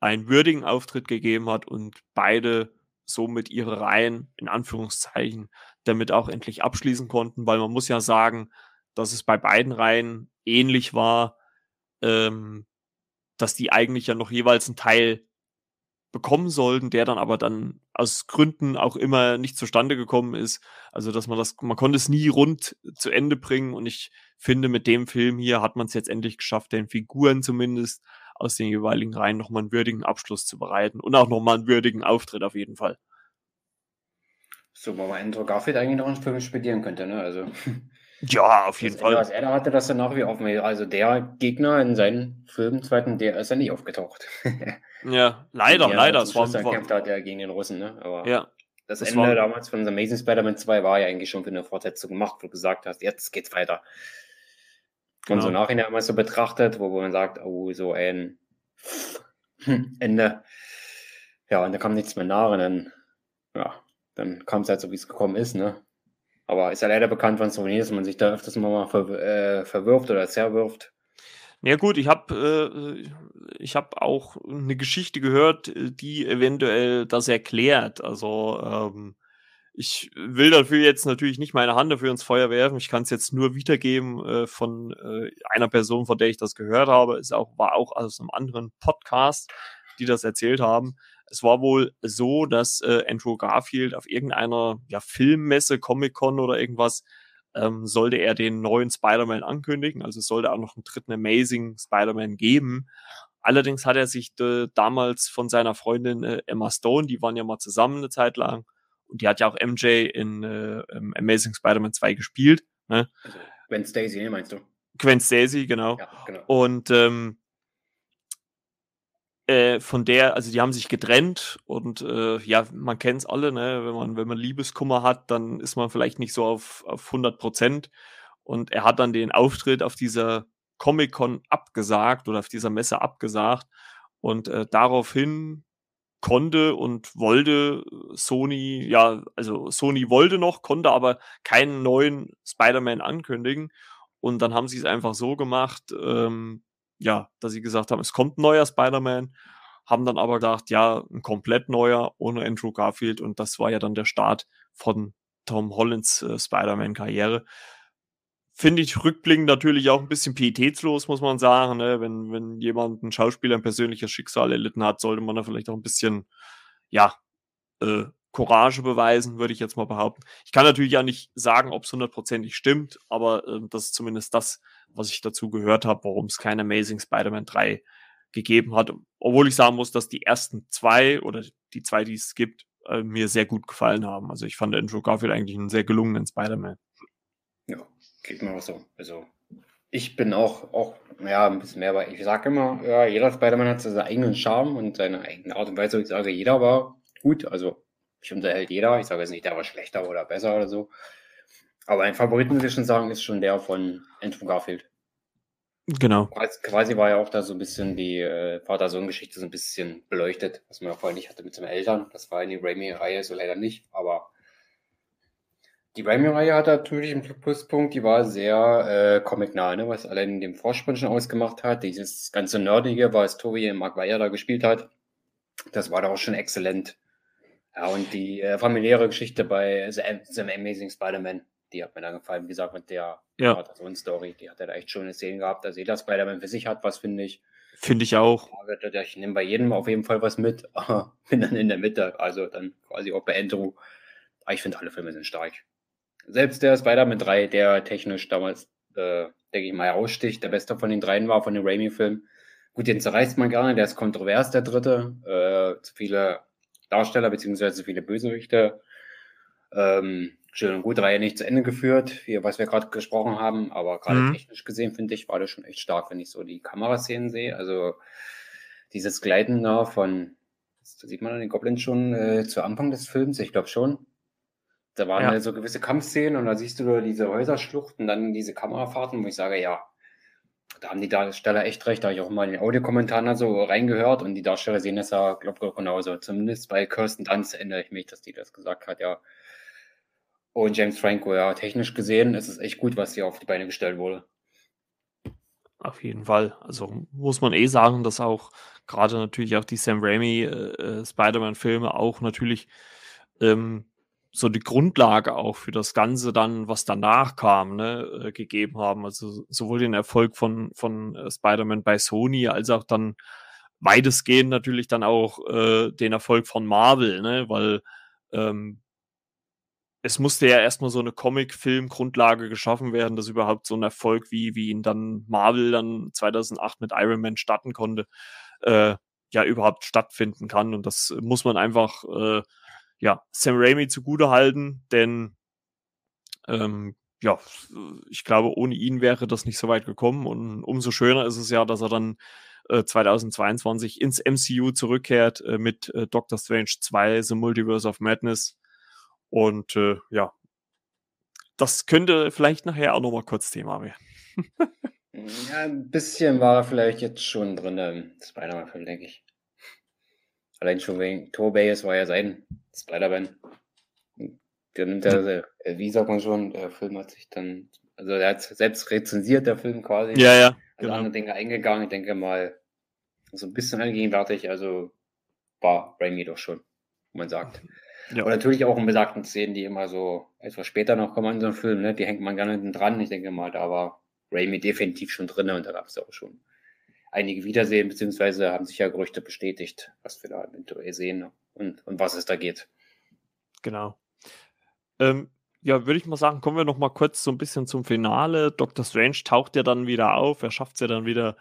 einen würdigen Auftritt gegeben hat und beide somit ihre Reihen in Anführungszeichen damit auch endlich abschließen konnten, weil man muss ja sagen, dass es bei beiden Reihen ähnlich war, ähm, dass die eigentlich ja noch jeweils einen Teil bekommen sollten, der dann aber dann aus Gründen auch immer nicht zustande gekommen ist. Also, dass man das, man konnte es nie rund zu Ende bringen und ich finde, mit dem Film hier hat man es jetzt endlich geschafft, den Figuren zumindest aus den jeweiligen Reihen nochmal einen würdigen Abschluss zu bereiten und auch nochmal einen würdigen Auftritt auf jeden Fall. So, wo man Andrew Garfield eigentlich noch einen Film studieren könnte, ne? Also. <laughs> Ja, auf jeden Fall. Was er da hatte, das danach wie offen. Also der Gegner in seinen Filmen, zweiten, der ist ja nicht aufgetaucht. <laughs> ja, leider, der leider. Es war gekämpft hat er gegen den Russen, ne? Aber ja. Das, das Ende war... damals von The Amazing Spider-Man 2 war ja eigentlich schon für eine Fortsetzung gemacht, wo du gesagt hast, jetzt geht's weiter. Und genau. so nachher mal so betrachtet, wo man sagt, oh, so ein <laughs> Ende. Ja, und da kam nichts mehr nach und dann, ja, dann kam es halt so, wie es gekommen ist, ne? Aber ist ja leider bekannt von Sony, dass man sich da öfters mal ver äh, verwirft oder zerwirft. Ja gut, ich habe äh, ich habe auch eine Geschichte gehört, die eventuell das erklärt. Also ähm, ich will dafür jetzt natürlich nicht meine Hand dafür ins Feuer werfen. Ich kann es jetzt nur wiedergeben äh, von äh, einer Person, von der ich das gehört habe. Es auch, war auch aus einem anderen Podcast, die das erzählt haben. Es war wohl so, dass äh, Andrew Garfield auf irgendeiner ja, Filmmesse, Comic-Con oder irgendwas, ähm, sollte er den neuen Spider-Man ankündigen. Also es sollte auch noch einen dritten Amazing Spider-Man geben. Allerdings hat er sich äh, damals von seiner Freundin äh, Emma Stone, die waren ja mal zusammen eine Zeit lang, und die hat ja auch MJ in äh, Amazing Spider-Man 2 gespielt. Ne? Also Gwen Stacy, ne, meinst du? Gwen Stacy, genau. Ja, genau. Und ähm, äh, von der, also die haben sich getrennt und äh, ja, man kennt es alle, ne? wenn man wenn man Liebeskummer hat, dann ist man vielleicht nicht so auf, auf 100 Prozent und er hat dann den Auftritt auf dieser Comic-Con abgesagt oder auf dieser Messe abgesagt und äh, daraufhin konnte und wollte Sony, ja, also Sony wollte noch, konnte aber keinen neuen Spider-Man ankündigen und dann haben sie es einfach so gemacht, ähm, ja, dass sie gesagt haben, es kommt ein neuer Spider-Man, haben dann aber gedacht, ja, ein komplett neuer ohne Andrew Garfield und das war ja dann der Start von Tom Hollands äh, Spider-Man-Karriere. Finde ich rückblickend natürlich auch ein bisschen pietätslos, muss man sagen. Ne? Wenn, wenn jemand, ein Schauspieler, ein persönliches Schicksal erlitten hat, sollte man da vielleicht auch ein bisschen, ja, äh, Courage beweisen, würde ich jetzt mal behaupten. Ich kann natürlich ja nicht sagen, ob es hundertprozentig stimmt, aber äh, das ist zumindest das, was ich dazu gehört habe, warum es kein Amazing Spider-Man 3 gegeben hat. Obwohl ich sagen muss, dass die ersten zwei oder die zwei, die es gibt, äh, mir sehr gut gefallen haben. Also ich fand Andrew Garfield eigentlich einen sehr gelungenen Spider-Man. Geht mir auch so. Also ich bin auch, auch ja, ein bisschen mehr, weil ich sage immer, ja, jeder Spider-Man hat seinen eigenen Charme und seine eigene Art und Weise. Ich sage, jeder war gut. Also ich unterhält jeder. Ich sage jetzt nicht, der war schlechter oder besser oder so. Aber ein Favorit, muss ich schon sagen, ist schon der von Andrew Garfield. Genau. Quasi, quasi war ja auch da so ein bisschen die äh, Vater-Sohn-Geschichte so ein bisschen beleuchtet, was man ja vorher nicht hatte mit seinen Eltern. Das war in die Raimi-Reihe so leider nicht, aber die Raimi-Reihe hat natürlich einen Pluspunkt, die war sehr äh, comic-nah, ne? was allein in dem Vorspann schon ausgemacht hat. Dieses ganze Nerdige, was Tobi Maguire da gespielt hat, das war da auch schon exzellent. Ja, und die äh, familiäre Geschichte bei The, The Amazing Spider-Man, die hat mir dann gefallen. Wie gesagt, mit der ja. Story, die hat er da echt schöne Szenen gehabt. Also jeder Spider-Man für sich hat was, finde ich. Finde ich auch. Ich nehme bei jedem auf jeden Fall was mit, <laughs> bin dann in der Mitte, also dann quasi auch bei Andrew. Aber ich finde, alle Filme sind stark. Selbst der Spider-Man 3, der technisch damals, äh, denke ich mal, heraussticht, der beste von den dreien war, von den Raimi-Filmen. Gut, den zerreißt man gerne, der ist kontrovers, der dritte. Äh, zu viele Darsteller beziehungsweise viele Bösewichte. Ähm, schön und gut, Reihe nicht zu Ende geführt, wie, was wir gerade gesprochen haben, aber gerade mhm. technisch gesehen, finde ich, war das schon echt stark, wenn ich so die Kameraszenen sehe. Also dieses Gleiten da von, da sieht man den Goblin schon äh, zu Anfang des Films, ich glaube schon. Da waren ja. so gewisse Kampfszenen und da siehst du diese Häuserschluchten, dann diese Kamerafahrten, wo ich sage, ja, da haben die Darsteller echt recht. Da habe ich auch mal in den Audiokommentaren so reingehört und die Darsteller sehen das ja, glaube ich, genauso. Zumindest bei Kirsten Dunst erinnere ich mich, dass die das gesagt hat, ja. Und James Franco, ja, technisch gesehen ist es echt gut, was hier auf die Beine gestellt wurde. Auf jeden Fall. Also muss man eh sagen, dass auch gerade natürlich auch die Sam Raimi äh, äh Spider-Man-Filme auch natürlich ähm, so die Grundlage auch für das Ganze dann, was danach kam, ne, äh, gegeben haben. Also sowohl den Erfolg von, von äh, Spider-Man bei Sony als auch dann weitestgehend natürlich dann auch äh, den Erfolg von Marvel, ne, weil ähm, es musste ja erstmal so eine Comic-Film-Grundlage geschaffen werden, dass überhaupt so ein Erfolg wie, wie ihn dann Marvel dann 2008 mit Iron Man starten konnte, äh, ja überhaupt stattfinden kann. Und das muss man einfach äh, ja, Sam Raimi zugute halten, denn ähm, ja, ich glaube, ohne ihn wäre das nicht so weit gekommen. Und umso schöner ist es ja, dass er dann äh, 2022 ins MCU zurückkehrt äh, mit äh, Doctor Strange 2, The Multiverse of Madness. Und äh, ja, das könnte vielleicht nachher auch nochmal kurz Thema werden. <laughs> ja, ein bisschen war er vielleicht jetzt schon drin im Spider-Man-Film, denke ich. Allein schon wegen Tobias war ja sein Spider-Man. Der nimmt ja, also, wie sagt man schon, der Film hat sich dann, also er hat selbst rezensiert, der Film quasi. Ja, ja. Also genau. andere Dinge eingegangen. Ich denke mal, so ein bisschen allgegenwärtig, also war Raimi doch schon, wo man sagt. Ja. Und natürlich auch in besagten Szenen, die immer so etwas später noch kommen in so einem Film, ne? die hängt man gerne hinten dran. Ich denke mal, da war Raimi definitiv schon drin und da gab es auch schon einige Wiedersehen, beziehungsweise haben sich ja Gerüchte bestätigt, was wir da eventuell sehen und, und was es da geht. Genau. Ähm, ja, würde ich mal sagen, kommen wir noch mal kurz so ein bisschen zum Finale. Dr. Strange taucht ja dann wieder auf, er schafft es ja dann wieder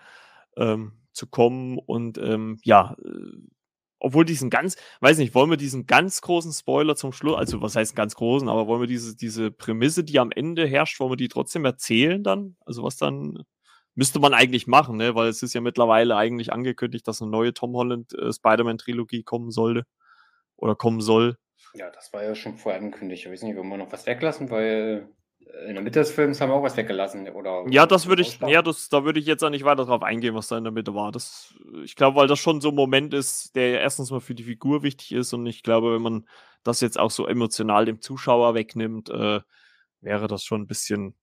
ähm, zu kommen und ähm, ja, äh, obwohl diesen ganz, weiß nicht, wollen wir diesen ganz großen Spoiler zum Schluss, also was heißt ganz großen, aber wollen wir diese, diese Prämisse, die am Ende herrscht, wollen wir die trotzdem erzählen dann? Also was dann Müsste man eigentlich machen, ne? weil es ist ja mittlerweile eigentlich angekündigt, dass eine neue Tom Holland äh, Spider-Man-Trilogie kommen sollte oder kommen soll. Ja, das war ja schon vorher angekündigt. Ich weiß nicht, wollen wir noch was weglassen, weil äh, in der Mitte des Films haben wir auch was weggelassen, oder? Ja, das würde ich, ja, das, da würde ich jetzt auch nicht weiter drauf eingehen, was da in der Mitte war. Das, ich glaube, weil das schon so ein Moment ist, der erstens mal für die Figur wichtig ist und ich glaube, wenn man das jetzt auch so emotional dem Zuschauer wegnimmt, äh, wäre das schon ein bisschen,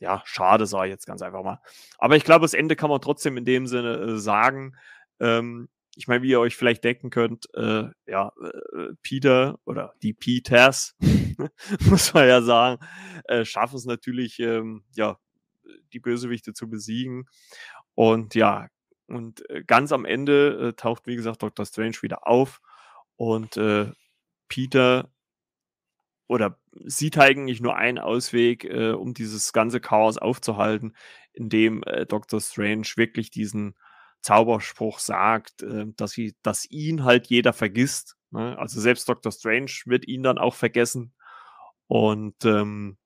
ja, schade, sage ich jetzt ganz einfach mal. Aber ich glaube, das Ende kann man trotzdem in dem Sinne äh, sagen. Ähm, ich meine, wie ihr euch vielleicht denken könnt, äh, ja, äh, Peter oder die Peters, <laughs> muss man ja sagen, äh, schaffen es natürlich, ähm, ja, die Bösewichte zu besiegen. Und ja, und äh, ganz am Ende äh, taucht, wie gesagt, Dr. Strange wieder auf und äh, Peter oder sieht eigentlich nur einen Ausweg, äh, um dieses ganze Chaos aufzuhalten, indem äh, Dr. Strange wirklich diesen Zauberspruch sagt, äh, dass, sie, dass ihn halt jeder vergisst. Ne? Also selbst Dr. Strange wird ihn dann auch vergessen. Und ähm,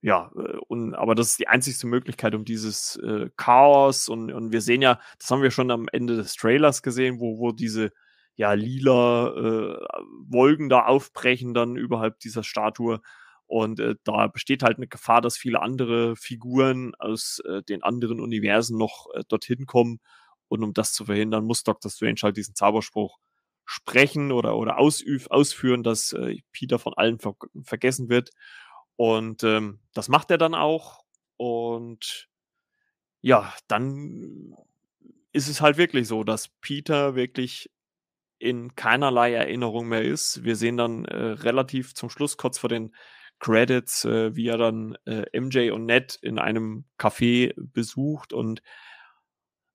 ja, äh, und, aber das ist die einzigste Möglichkeit, um dieses äh, Chaos und, und wir sehen ja, das haben wir schon am Ende des Trailers gesehen, wo, wo diese ja, lila äh, Wolken da aufbrechen dann überhalb dieser Statue. Und äh, da besteht halt eine Gefahr, dass viele andere Figuren aus äh, den anderen Universen noch äh, dorthin kommen. Und um das zu verhindern, muss Dr. Strange halt diesen Zauberspruch sprechen oder, oder ausüf, ausführen, dass äh, Peter von allen ver vergessen wird. Und ähm, das macht er dann auch. Und ja, dann ist es halt wirklich so, dass Peter wirklich in keinerlei Erinnerung mehr ist. Wir sehen dann äh, relativ zum Schluss, kurz vor den Credits, äh, wie er dann äh, MJ und Ned in einem Café besucht und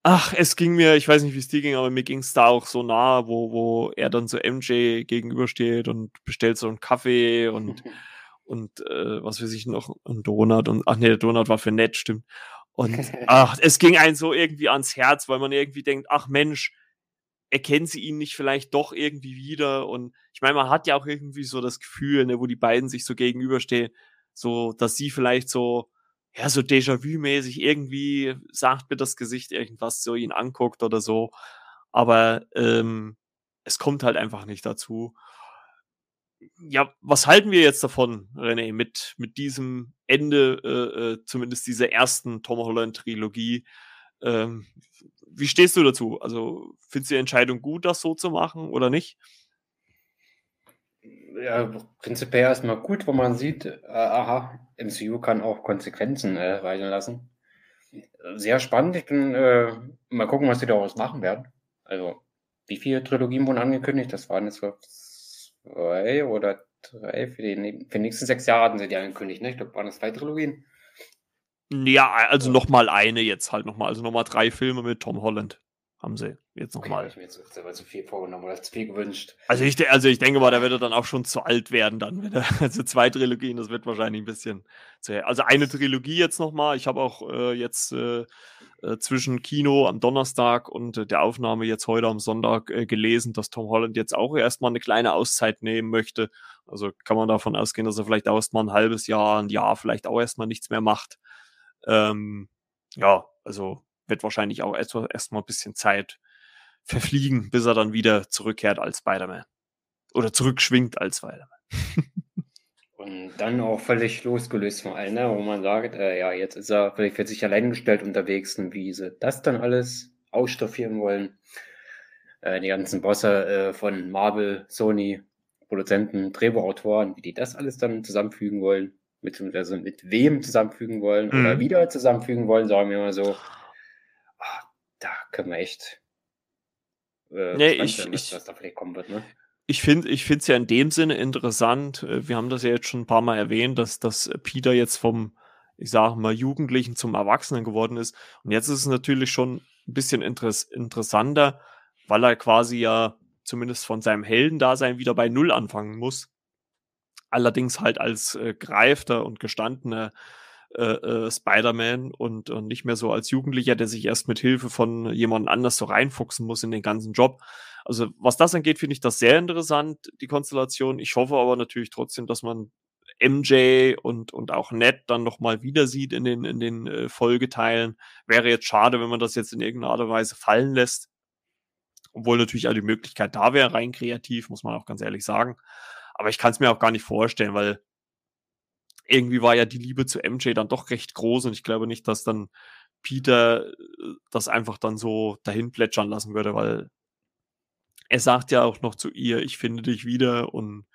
ach, es ging mir, ich weiß nicht, wie es dir ging, aber mir ging es da auch so nah, wo, wo er dann so MJ gegenübersteht und bestellt so einen Kaffee und, <laughs> und äh, was weiß ich noch, einen Donut und ach nee, der Donut war für Ned, stimmt. Und <laughs> ach, es ging einem so irgendwie ans Herz, weil man irgendwie denkt, ach Mensch, erkennen sie ihn nicht vielleicht doch irgendwie wieder? Und ich meine, man hat ja auch irgendwie so das Gefühl, ne, wo die beiden sich so gegenüberstehen, so, dass sie vielleicht so, ja, so Déjà-vu-mäßig irgendwie sagt mir das Gesicht irgendwas, so ihn anguckt oder so. Aber ähm, es kommt halt einfach nicht dazu. Ja, was halten wir jetzt davon, René, mit, mit diesem Ende, äh, äh, zumindest dieser ersten Tom Holland-Trilogie? Ähm, wie stehst du dazu? Also findest du die Entscheidung gut, das so zu machen oder nicht? Ja, prinzipiell erstmal gut, wo man sieht, äh, aha, MCU kann auch Konsequenzen äh, reichen lassen. Sehr spannend. Ich bin, äh, mal gucken, was sie daraus machen werden. Also, wie viele Trilogien wurden angekündigt? Das waren jetzt zwei oder drei. Für die, für die nächsten sechs Jahre hatten sie die angekündigt, ne? Ich glaube, waren das zwei Trilogien. Ja, also nochmal eine jetzt halt nochmal. Also nochmal drei Filme mit Tom Holland haben sie jetzt nochmal. Okay, ich mir jetzt selber zu viel vorgenommen oder zu viel gewünscht. Also ich, also ich denke mal, da wird er dann auch schon zu alt werden dann. Wenn er, <laughs> also zwei Trilogien, das wird wahrscheinlich ein bisschen zu, Also eine Trilogie jetzt nochmal. Ich habe auch äh, jetzt äh, äh, zwischen Kino am Donnerstag und äh, der Aufnahme jetzt heute am Sonntag äh, gelesen, dass Tom Holland jetzt auch erstmal eine kleine Auszeit nehmen möchte. Also kann man davon ausgehen, dass er vielleicht auch erstmal ein halbes Jahr, ein Jahr vielleicht auch erstmal nichts mehr macht. Ähm, ja, also wird wahrscheinlich auch erstmal erst ein bisschen Zeit verfliegen, bis er dann wieder zurückkehrt als Spider-Man. Oder zurückschwingt als Spider-Man. Und dann auch völlig losgelöst von allen, ne? wo man sagt, äh, ja, jetzt ist er vielleicht für sich allein gestellt unterwegs und wie sie das dann alles ausstaffieren wollen. Äh, die ganzen Bosse äh, von Marvel, Sony, Produzenten, Drehbuchautoren, wie die das alles dann zusammenfügen wollen beziehungsweise mit wem zusammenfügen wollen mhm. oder wieder zusammenfügen wollen, sagen wir mal so. Ach, da können wir echt. Äh, nee, ich, sein, was, was da vielleicht kommen wird, ne? Ich finde ich es ja in dem Sinne interessant. Äh, wir haben das ja jetzt schon ein paar Mal erwähnt, dass, dass Peter jetzt vom, ich sage mal, Jugendlichen zum Erwachsenen geworden ist. Und jetzt ist es natürlich schon ein bisschen interess interessanter, weil er quasi ja zumindest von seinem Heldendasein wieder bei Null anfangen muss allerdings halt als äh, greifter und gestandener äh, äh, Spider-Man und, und nicht mehr so als Jugendlicher, der sich erst mit Hilfe von jemand anders so reinfuchsen muss in den ganzen Job. Also was das angeht, finde ich das sehr interessant, die Konstellation. Ich hoffe aber natürlich trotzdem, dass man MJ und, und auch Ned dann nochmal wieder sieht in den, in den äh, Folgeteilen. Wäre jetzt schade, wenn man das jetzt in irgendeiner Art und Weise fallen lässt. Obwohl natürlich auch die Möglichkeit da wäre, rein kreativ, muss man auch ganz ehrlich sagen. Aber ich kann es mir auch gar nicht vorstellen, weil irgendwie war ja die Liebe zu MJ dann doch recht groß und ich glaube nicht, dass dann Peter äh, das einfach dann so dahin plätschern lassen würde, weil er sagt ja auch noch zu ihr, ich finde dich wieder und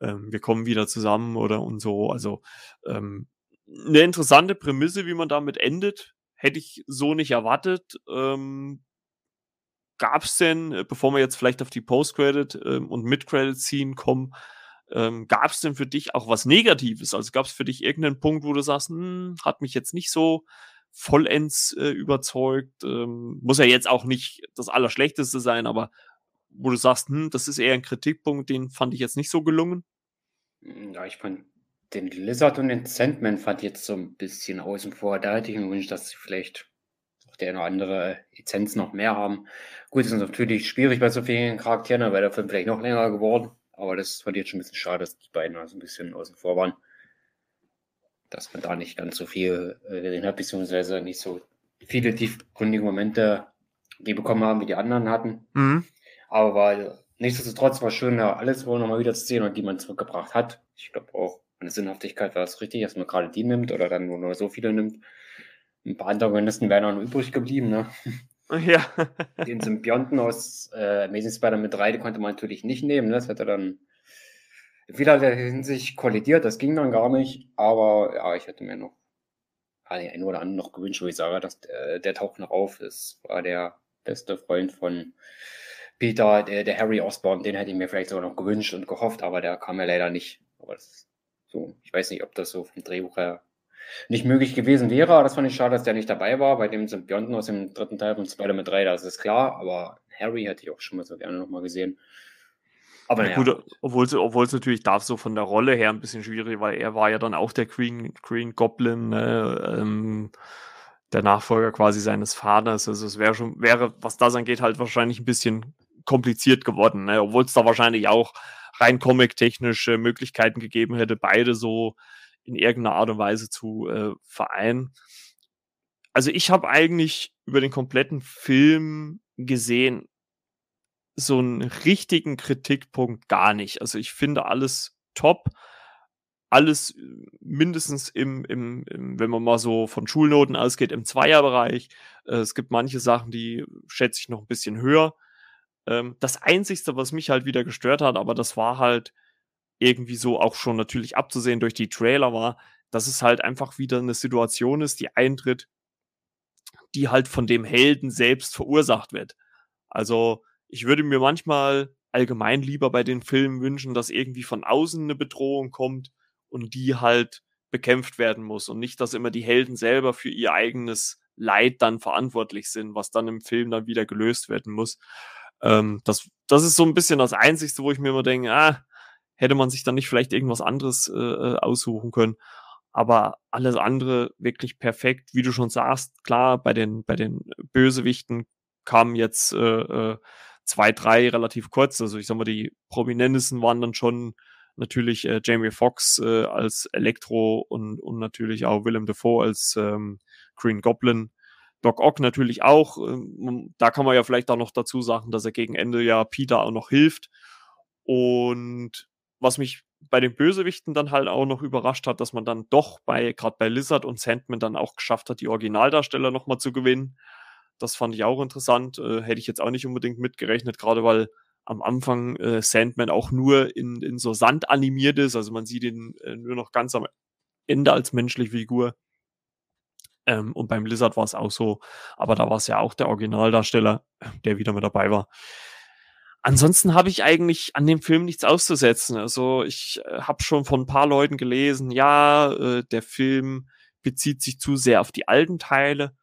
ähm, wir kommen wieder zusammen oder und so. Also ähm, eine interessante Prämisse, wie man damit endet, hätte ich so nicht erwartet. Ähm, gab es denn, äh, bevor wir jetzt vielleicht auf die Post-Credit ähm, und Mid-Credit-Scene kommen, ähm, gab es denn für dich auch was Negatives? Also gab es für dich irgendeinen Punkt, wo du sagst, hm, hat mich jetzt nicht so vollends äh, überzeugt? Ähm, muss ja jetzt auch nicht das Allerschlechteste sein, aber wo du sagst, hm, das ist eher ein Kritikpunkt, den fand ich jetzt nicht so gelungen? Ja, ich fand den Lizard und den Sandman fand ich jetzt so ein bisschen außen vor. Da hätte ich mir gewünscht, dass sie vielleicht der eine oder andere Lizenz noch mehr haben. Gut, es ist natürlich schwierig bei so vielen Charakteren, da wäre der Film vielleicht noch länger geworden. Aber das ich jetzt schon ein bisschen schade, dass die beiden also ein bisschen außen vor waren. Dass man da nicht ganz so viel äh, gesehen hat, beziehungsweise nicht so viele tiefgründige Momente die bekommen haben, wie die anderen hatten. Mhm. Aber weil nichtsdestotrotz war schön, alles wohl nochmal wieder zu sehen und die man zurückgebracht hat. Ich glaube auch der Sinnhaftigkeit war es richtig, dass man gerade die nimmt oder dann nur, nur so viele nimmt. Ein paar Antagonisten wären auch noch übrig geblieben, ne? <laughs> Ja. <laughs> Den Symbionten aus äh, Amazing Spider-Man 3, die konnte man natürlich nicht nehmen. Ne? Das hätte dann in vielerlei Hinsicht kollidiert, das ging dann gar nicht. Aber ja, ich hätte mir noch den einen oder anderen noch gewünscht, wo ich sage, dass der, der taucht noch auf. Das war der beste Freund von Peter, der, der Harry Osborn, den hätte ich mir vielleicht sogar noch gewünscht und gehofft, aber der kam ja leider nicht. Aber das so, ich weiß nicht, ob das so vom Drehbuch her nicht möglich gewesen wäre, aber das fand ich schade, dass der nicht dabei war. Bei dem Symbionten aus dem dritten Teil von Spider-Man 3, das ist klar, aber Harry hätte ich auch schon mal so gerne nochmal gesehen. Aber ja, gut, obwohl es obwohl natürlich da so von der Rolle her ein bisschen schwierig, weil er war ja dann auch der Green, Green Goblin, ne, ähm, der Nachfolger quasi seines Vaters. Also es wäre schon, wäre, was das angeht, halt wahrscheinlich ein bisschen kompliziert geworden, ne? obwohl es da wahrscheinlich auch rein comic-technische Möglichkeiten gegeben hätte, beide so in irgendeiner Art und Weise zu äh, vereinen. Also ich habe eigentlich über den kompletten Film gesehen, so einen richtigen Kritikpunkt gar nicht. Also ich finde alles top. Alles äh, mindestens im, im, im wenn man mal so von Schulnoten ausgeht, im Zweierbereich. Äh, es gibt manche Sachen, die schätze ich noch ein bisschen höher. Ähm, das Einzigste, was mich halt wieder gestört hat, aber das war halt irgendwie so auch schon natürlich abzusehen durch die Trailer war, dass es halt einfach wieder eine Situation ist, die eintritt, die halt von dem Helden selbst verursacht wird. Also ich würde mir manchmal allgemein lieber bei den Filmen wünschen, dass irgendwie von außen eine Bedrohung kommt und die halt bekämpft werden muss und nicht, dass immer die Helden selber für ihr eigenes Leid dann verantwortlich sind, was dann im Film dann wieder gelöst werden muss. Ähm, das, das ist so ein bisschen das Einzige, wo ich mir immer denke, ah, hätte man sich dann nicht vielleicht irgendwas anderes äh, äh aussuchen können. Aber alles andere wirklich perfekt, wie du schon sagst. Klar, bei den, bei den Bösewichten kamen jetzt äh, äh, zwei, drei relativ kurz. Also ich sag mal, die prominentesten waren dann schon natürlich äh, Jamie Foxx äh, als Elektro und, und natürlich auch Willem Dafoe als ähm, Green Goblin. Doc Ock natürlich auch. Ähm, da kann man ja vielleicht auch noch dazu sagen, dass er gegen Ende ja Peter auch noch hilft. Und was mich bei den Bösewichten dann halt auch noch überrascht hat, dass man dann doch bei, gerade bei Lizard und Sandman dann auch geschafft hat, die Originaldarsteller nochmal zu gewinnen. Das fand ich auch interessant. Äh, hätte ich jetzt auch nicht unbedingt mitgerechnet, gerade weil am Anfang äh, Sandman auch nur in, in so Sand animiert ist. Also man sieht ihn äh, nur noch ganz am Ende als menschliche Figur. Ähm, und beim Lizard war es auch so. Aber da war es ja auch der Originaldarsteller, der wieder mit dabei war. Ansonsten habe ich eigentlich an dem Film nichts auszusetzen. Also ich äh, habe schon von ein paar Leuten gelesen, ja, äh, der Film bezieht sich zu sehr auf die alten Teile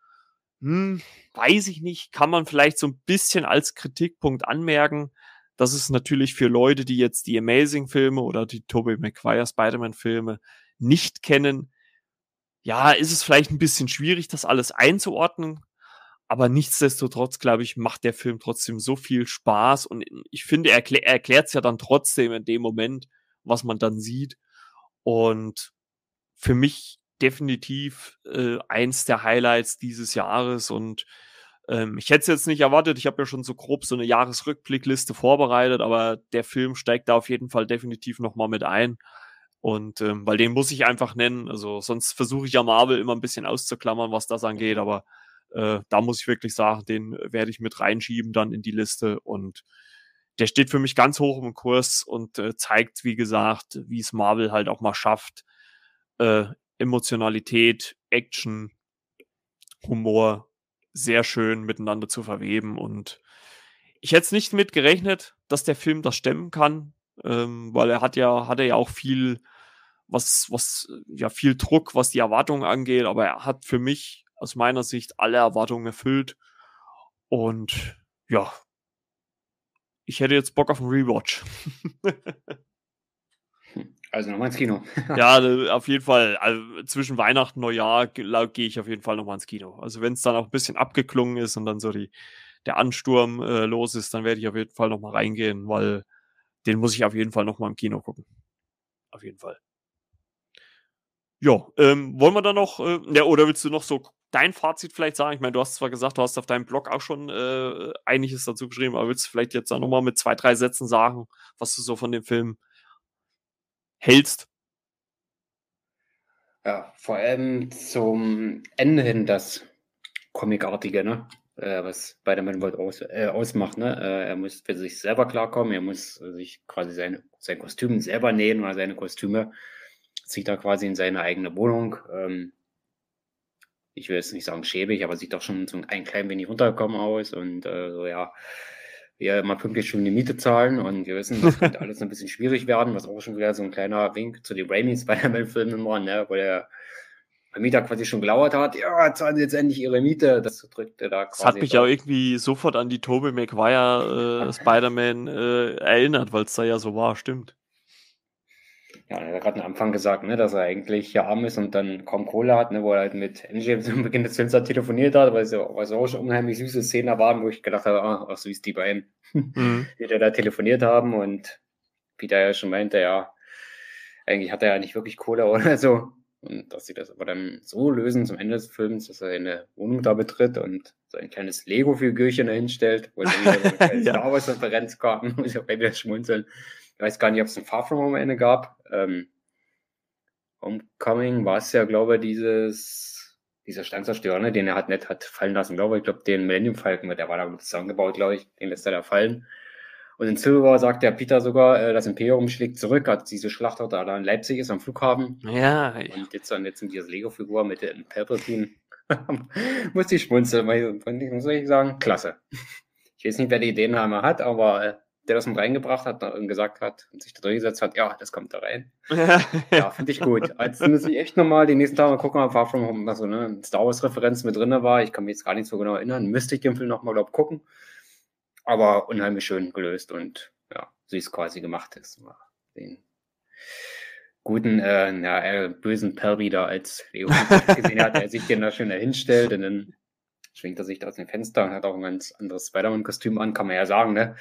hm, weiß ich nicht, kann man vielleicht so ein bisschen als Kritikpunkt anmerken. dass es natürlich für Leute, die jetzt die Amazing-Filme oder die Tobey Maguire Spider-Man-Filme nicht kennen, ja, ist es vielleicht ein bisschen schwierig, das alles einzuordnen. Aber nichtsdestotrotz, glaube ich, macht der Film trotzdem so viel Spaß. Und ich finde, er, er erklärt es ja dann trotzdem in dem Moment, was man dann sieht. Und für mich definitiv äh, eins der Highlights dieses Jahres und ähm, ich hätte es jetzt nicht erwartet. Ich habe ja schon so grob so eine Jahresrückblickliste vorbereitet, aber der Film steigt da auf jeden Fall definitiv nochmal mit ein. Und ähm, weil den muss ich einfach nennen. Also sonst versuche ich ja Marvel immer ein bisschen auszuklammern, was das angeht, aber äh, da muss ich wirklich sagen, den werde ich mit reinschieben dann in die Liste und der steht für mich ganz hoch im Kurs und äh, zeigt, wie gesagt, wie es Marvel halt auch mal schafft, äh, Emotionalität, Action, Humor sehr schön miteinander zu verweben. Und ich hätte es nicht mit gerechnet, dass der Film das stemmen kann, ähm, weil er hat ja, hat er ja auch viel, was, was, ja, viel Druck, was die Erwartungen angeht, aber er hat für mich aus meiner Sicht alle Erwartungen erfüllt. Und ja, ich hätte jetzt Bock auf einen Rewatch. Also nochmal ins Kino. <laughs> <laughs> ja, auf jeden Fall. Also zwischen Weihnachten und Neujahr gehe ich auf jeden Fall nochmal ins Kino. Also wenn es dann auch ein bisschen abgeklungen ist und dann so die, der Ansturm äh, los ist, dann werde ich auf jeden Fall nochmal reingehen, weil den muss ich auf jeden Fall nochmal im Kino gucken. Auf jeden Fall. Ja, ähm, wollen wir dann noch, äh, ja, oder willst du noch so dein Fazit vielleicht sagen? Ich meine, du hast zwar gesagt, du hast auf deinem Blog auch schon äh, einiges dazu geschrieben, aber willst du vielleicht jetzt dann nochmal mit zwei, drei Sätzen sagen, was du so von dem Film hältst? Ja, vor allem zum Ende hin das Comicartige, ne? Äh, was Spider-Man World aus, äh, ausmacht, ne? Äh, er muss für sich selber klarkommen, er muss sich quasi seine, sein Kostüm selber nähen oder seine Kostüme. Zieht da quasi in seine eigene Wohnung. Ähm, ich will jetzt nicht sagen schäbig, aber sieht doch schon so ein klein wenig runtergekommen aus und äh, so, ja, wir mal pünktlich schon die Miete zahlen und wir wissen, das könnte <laughs> alles ein bisschen schwierig werden, was auch schon wieder so ein kleiner Wink zu den Raimi Spider-Man-Filmen war, ne, wo der Vermieter quasi schon gelauert hat, ja, zahlen Sie jetzt endlich Ihre Miete. Das drückte da quasi. Das hat mich auch irgendwie sofort an die Tobey Maguire äh, <laughs> Spider-Man äh, erinnert, weil es da ja so war, stimmt. Ja, er hat gerade am Anfang gesagt, ne, dass er eigentlich ja arm ist und dann kaum Kohle hat, ne, wo er halt mit MJ <laughs> zum Beginn des Films telefoniert hat, weil es ja weil auch schon unheimlich süße Szenen waren, wo ich gedacht habe, ah, ach, süß die beiden, mhm. <laughs> die da telefoniert haben und Peter ja schon meinte, ja, eigentlich hat er ja nicht wirklich Kohle oder so. Und dass sie das aber dann so lösen zum Ende des Films, dass er eine Wohnung da betritt und so ein kleines Lego-Figürchen dahin stellt, wo dann wieder so eine <laughs> ja. Star Wars-Referenz kam, muss ich auch wieder schmunzeln. Ich weiß gar nicht, ob es ein Far From Home am Ende gab. Ähm, Homecoming war es ja, glaube ich, dieses, dieser Sternzerstörer, ne, den er hat nicht hat fallen lassen, glaube ich. Ich glaube, den Millennium Falcon, der war da gut zusammengebaut, glaube ich. Den lässt er da fallen. Und in Silver sagt der Peter sogar, äh, das Imperium schlägt zurück, als diese Schlacht da in Leipzig ist am Flughafen. Ja. Und jetzt dann jetzt in dieser Lego-Figur mit dem Palpatine. <laughs> muss ich schmunzeln, weil muss ich sagen, klasse. Ich weiß nicht, wer die Ideen einmal hat, aber äh, der das mit reingebracht hat und gesagt hat und sich da durchgesetzt hat, ja, das kommt da rein. <laughs> ja, finde ich gut. Jetzt muss ich echt nochmal die nächsten Tage mal gucken, ob Far From Home, also ne, Star Wars-Referenz mit drin war. Ich kann mich jetzt gar nicht so genau erinnern. Müsste ich den Film nochmal, glaube ich, gucken. Aber unheimlich schön gelöst und ja, süß quasi gemacht ist. Den guten, äh, ja, äh, bösen Perry da als Leo <laughs> gesehen hat, der sich den da schön dahinstellt und dann schwingt er sich da aus dem Fenster und hat auch ein ganz anderes Spider-Man-Kostüm an, kann man ja sagen, ne?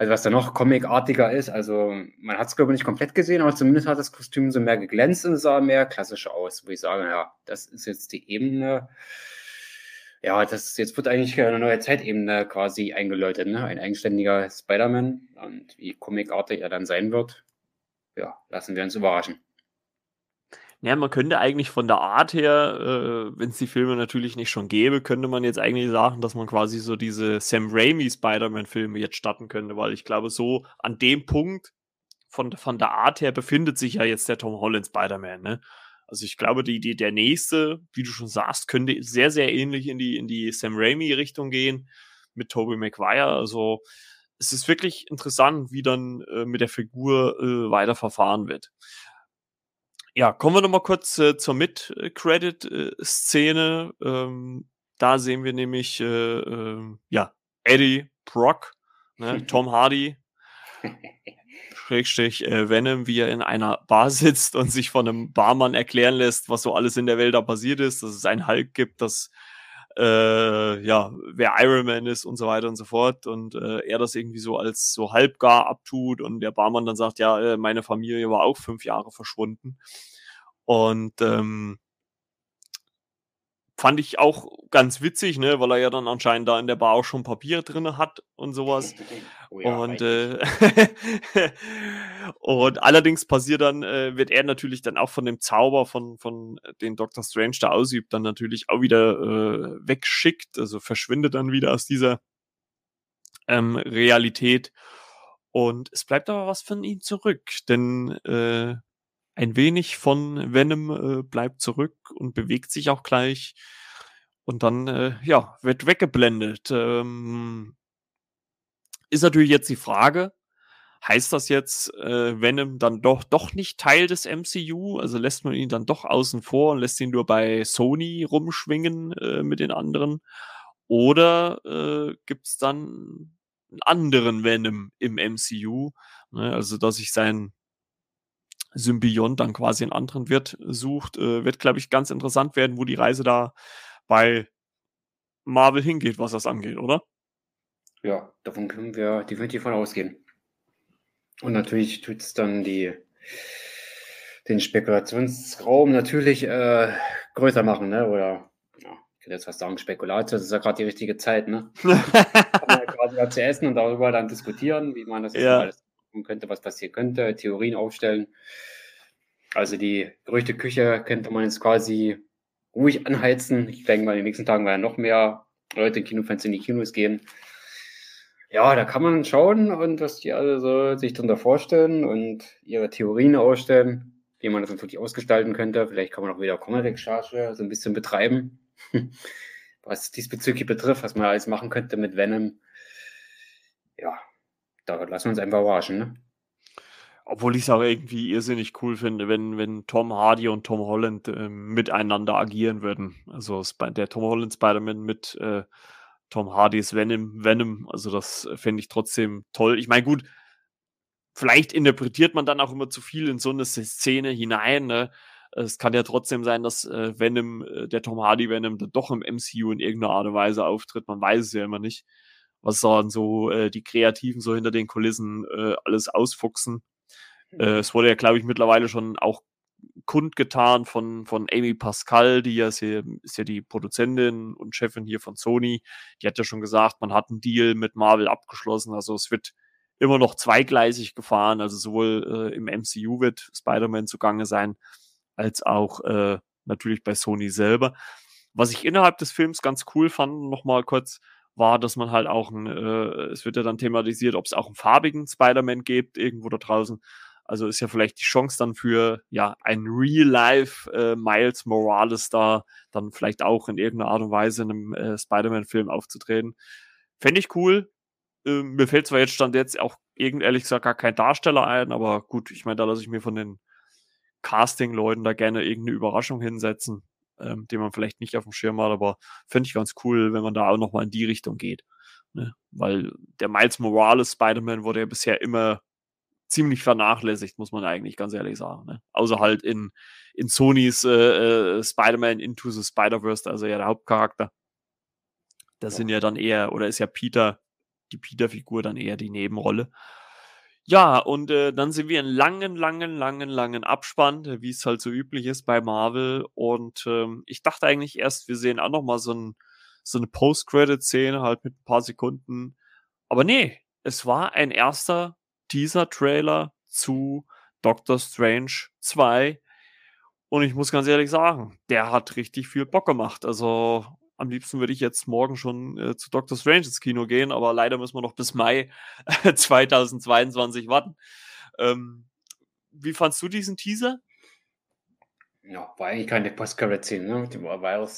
Also was da noch comicartiger ist, also man hat es glaube ich nicht komplett gesehen, aber zumindest hat das Kostüm so mehr geglänzt und sah mehr klassisch aus, wo ich sage, ja, das ist jetzt die Ebene. Ja, das jetzt wird eigentlich eine neue Zeitebene quasi eingeläutet, ne? Ein eigenständiger Spider-Man und wie comicartig er dann sein wird, ja, lassen wir uns überraschen. Ja, man könnte eigentlich von der Art her, äh, wenn es die Filme natürlich nicht schon gäbe, könnte man jetzt eigentlich sagen, dass man quasi so diese Sam Raimi Spider-Man-Filme jetzt starten könnte, weil ich glaube, so an dem Punkt von, von der Art her befindet sich ja jetzt der Tom Holland Spider-Man, ne? Also ich glaube, die, die, der nächste, wie du schon sagst, könnte sehr, sehr ähnlich in die, in die Sam Raimi-Richtung gehen mit Tobey Maguire. Also es ist wirklich interessant, wie dann äh, mit der Figur äh, weiter verfahren wird. Ja, kommen wir nochmal kurz äh, zur Mid-Credit-Szene. Ähm, da sehen wir nämlich, äh, äh, ja, Eddie Brock, ne, <laughs> Tom Hardy, Schrägstrich äh, Venom, wie er in einer Bar <laughs> sitzt und sich von einem Barmann erklären lässt, was so alles in der Welt da passiert ist, dass es einen Hulk gibt, dass äh, ja, wer Iron Man ist und so weiter und so fort. Und äh, er das irgendwie so als so halbgar abtut und der Barmann dann sagt, ja, äh, meine Familie war auch fünf Jahre verschwunden. Und ähm, fand ich auch ganz witzig, ne, weil er ja dann anscheinend da in der Bar auch schon Papier drin hat und sowas. <laughs> Oh ja, und, äh, <laughs> und allerdings passiert dann, äh, wird er natürlich dann auch von dem Zauber von, von den Dr. Strange da ausübt, dann natürlich auch wieder äh, wegschickt, also verschwindet dann wieder aus dieser ähm, Realität. Und es bleibt aber was von ihm zurück, denn äh, ein wenig von Venom äh, bleibt zurück und bewegt sich auch gleich. Und dann, äh, ja, wird weggeblendet. Ähm, ist natürlich jetzt die Frage, heißt das jetzt, äh, Venom dann doch, doch nicht Teil des MCU? Also lässt man ihn dann doch außen vor und lässt ihn nur bei Sony rumschwingen äh, mit den anderen? Oder äh, gibt es dann einen anderen Venom im MCU? Ne? Also, dass sich sein Symbiont dann quasi einen anderen Wirt sucht, äh, wird, glaube ich, ganz interessant werden, wo die Reise da bei Marvel hingeht, was das angeht, oder? Ja, davon können wir definitiv von ausgehen. Und natürlich tut es dann die, den Spekulationsraum natürlich äh, größer machen, ne? Oder ja, ich könnte jetzt fast sagen, Spekulation, das ist ja gerade die richtige Zeit, ne? <laughs> Ja quasi zu essen und darüber dann diskutieren, wie man das ja. alles könnte, was passieren könnte, Theorien aufstellen. Also die Gerüchteküche könnte man jetzt quasi ruhig anheizen. Ich denke mal, in den nächsten Tagen werden noch mehr Leute, Kinofans in die Kinos gehen. Ja, da kann man schauen und was die alle so sich darunter vorstellen und ihre Theorien ausstellen, wie man das natürlich ausgestalten könnte. Vielleicht kann man auch wieder Comic-Recherche so ein bisschen betreiben, <laughs> was diesbezüglich betrifft, was man alles machen könnte mit Venom. Ja, da lassen wir uns einfach überraschen. Ne? Obwohl ich es auch irgendwie irrsinnig cool finde, wenn, wenn Tom Hardy und Tom Holland äh, miteinander agieren würden. Also der Tom Holland Spider-Man mit äh, Tom Hardys Venom, Venom. Also das fände ich trotzdem toll. Ich meine, gut, vielleicht interpretiert man dann auch immer zu viel in so eine Szene hinein. Ne? Es kann ja trotzdem sein, dass äh, Venom, äh, der Tom Hardy Venom, dann doch im MCU in irgendeiner Art und Weise auftritt. Man weiß es ja immer nicht, was dann so äh, die Kreativen so hinter den Kulissen äh, alles ausfuchsen. Äh, es wurde ja, glaube ich, mittlerweile schon auch kundgetan von, von Amy Pascal, die ja ist, hier, ist ja die Produzentin und Chefin hier von Sony. Die hat ja schon gesagt, man hat einen Deal mit Marvel abgeschlossen. Also es wird immer noch zweigleisig gefahren. Also sowohl äh, im MCU wird Spider-Man zugange sein, als auch äh, natürlich bei Sony selber. Was ich innerhalb des Films ganz cool fand, nochmal kurz, war, dass man halt auch, ein, äh, es wird ja dann thematisiert, ob es auch einen farbigen Spider-Man gibt, irgendwo da draußen. Also ist ja vielleicht die Chance dann für ja ein Real-Life äh, Miles Morales da dann vielleicht auch in irgendeiner Art und Weise in einem äh, Spider-Man-Film aufzutreten. Fände ich cool. Äh, mir fällt zwar jetzt stand jetzt auch irgend ehrlich gesagt gar kein Darsteller ein, aber gut, ich meine, da lasse ich mir von den Casting-Leuten da gerne irgendeine Überraschung hinsetzen, ähm, den man vielleicht nicht auf dem Schirm hat, aber fände ich ganz cool, wenn man da auch nochmal in die Richtung geht. Ne? Weil der Miles Morales Spider-Man wurde ja bisher immer ziemlich vernachlässigt, muss man eigentlich ganz ehrlich sagen. Ne? Außer halt in, in Sonys äh, äh, Spider-Man Into the Spider-Verse, also ja der Hauptcharakter. Das ja. sind ja dann eher, oder ist ja Peter, die Peter-Figur dann eher die Nebenrolle. Ja, und äh, dann sind wir in langen, langen, langen, langen Abspann, wie es halt so üblich ist bei Marvel. Und ähm, ich dachte eigentlich erst, wir sehen auch noch mal so, ein, so eine Post-Credit-Szene halt mit ein paar Sekunden. Aber nee, es war ein erster Teaser-Trailer zu Doctor Strange 2. Und ich muss ganz ehrlich sagen, der hat richtig viel Bock gemacht. Also am liebsten würde ich jetzt morgen schon äh, zu Doctor Strange ins Kino gehen, aber leider müssen wir noch bis Mai <laughs> 2022 warten. Ähm, wie fandst du diesen Teaser? Ja, war eigentlich keine Post-Credit-Szene, ne?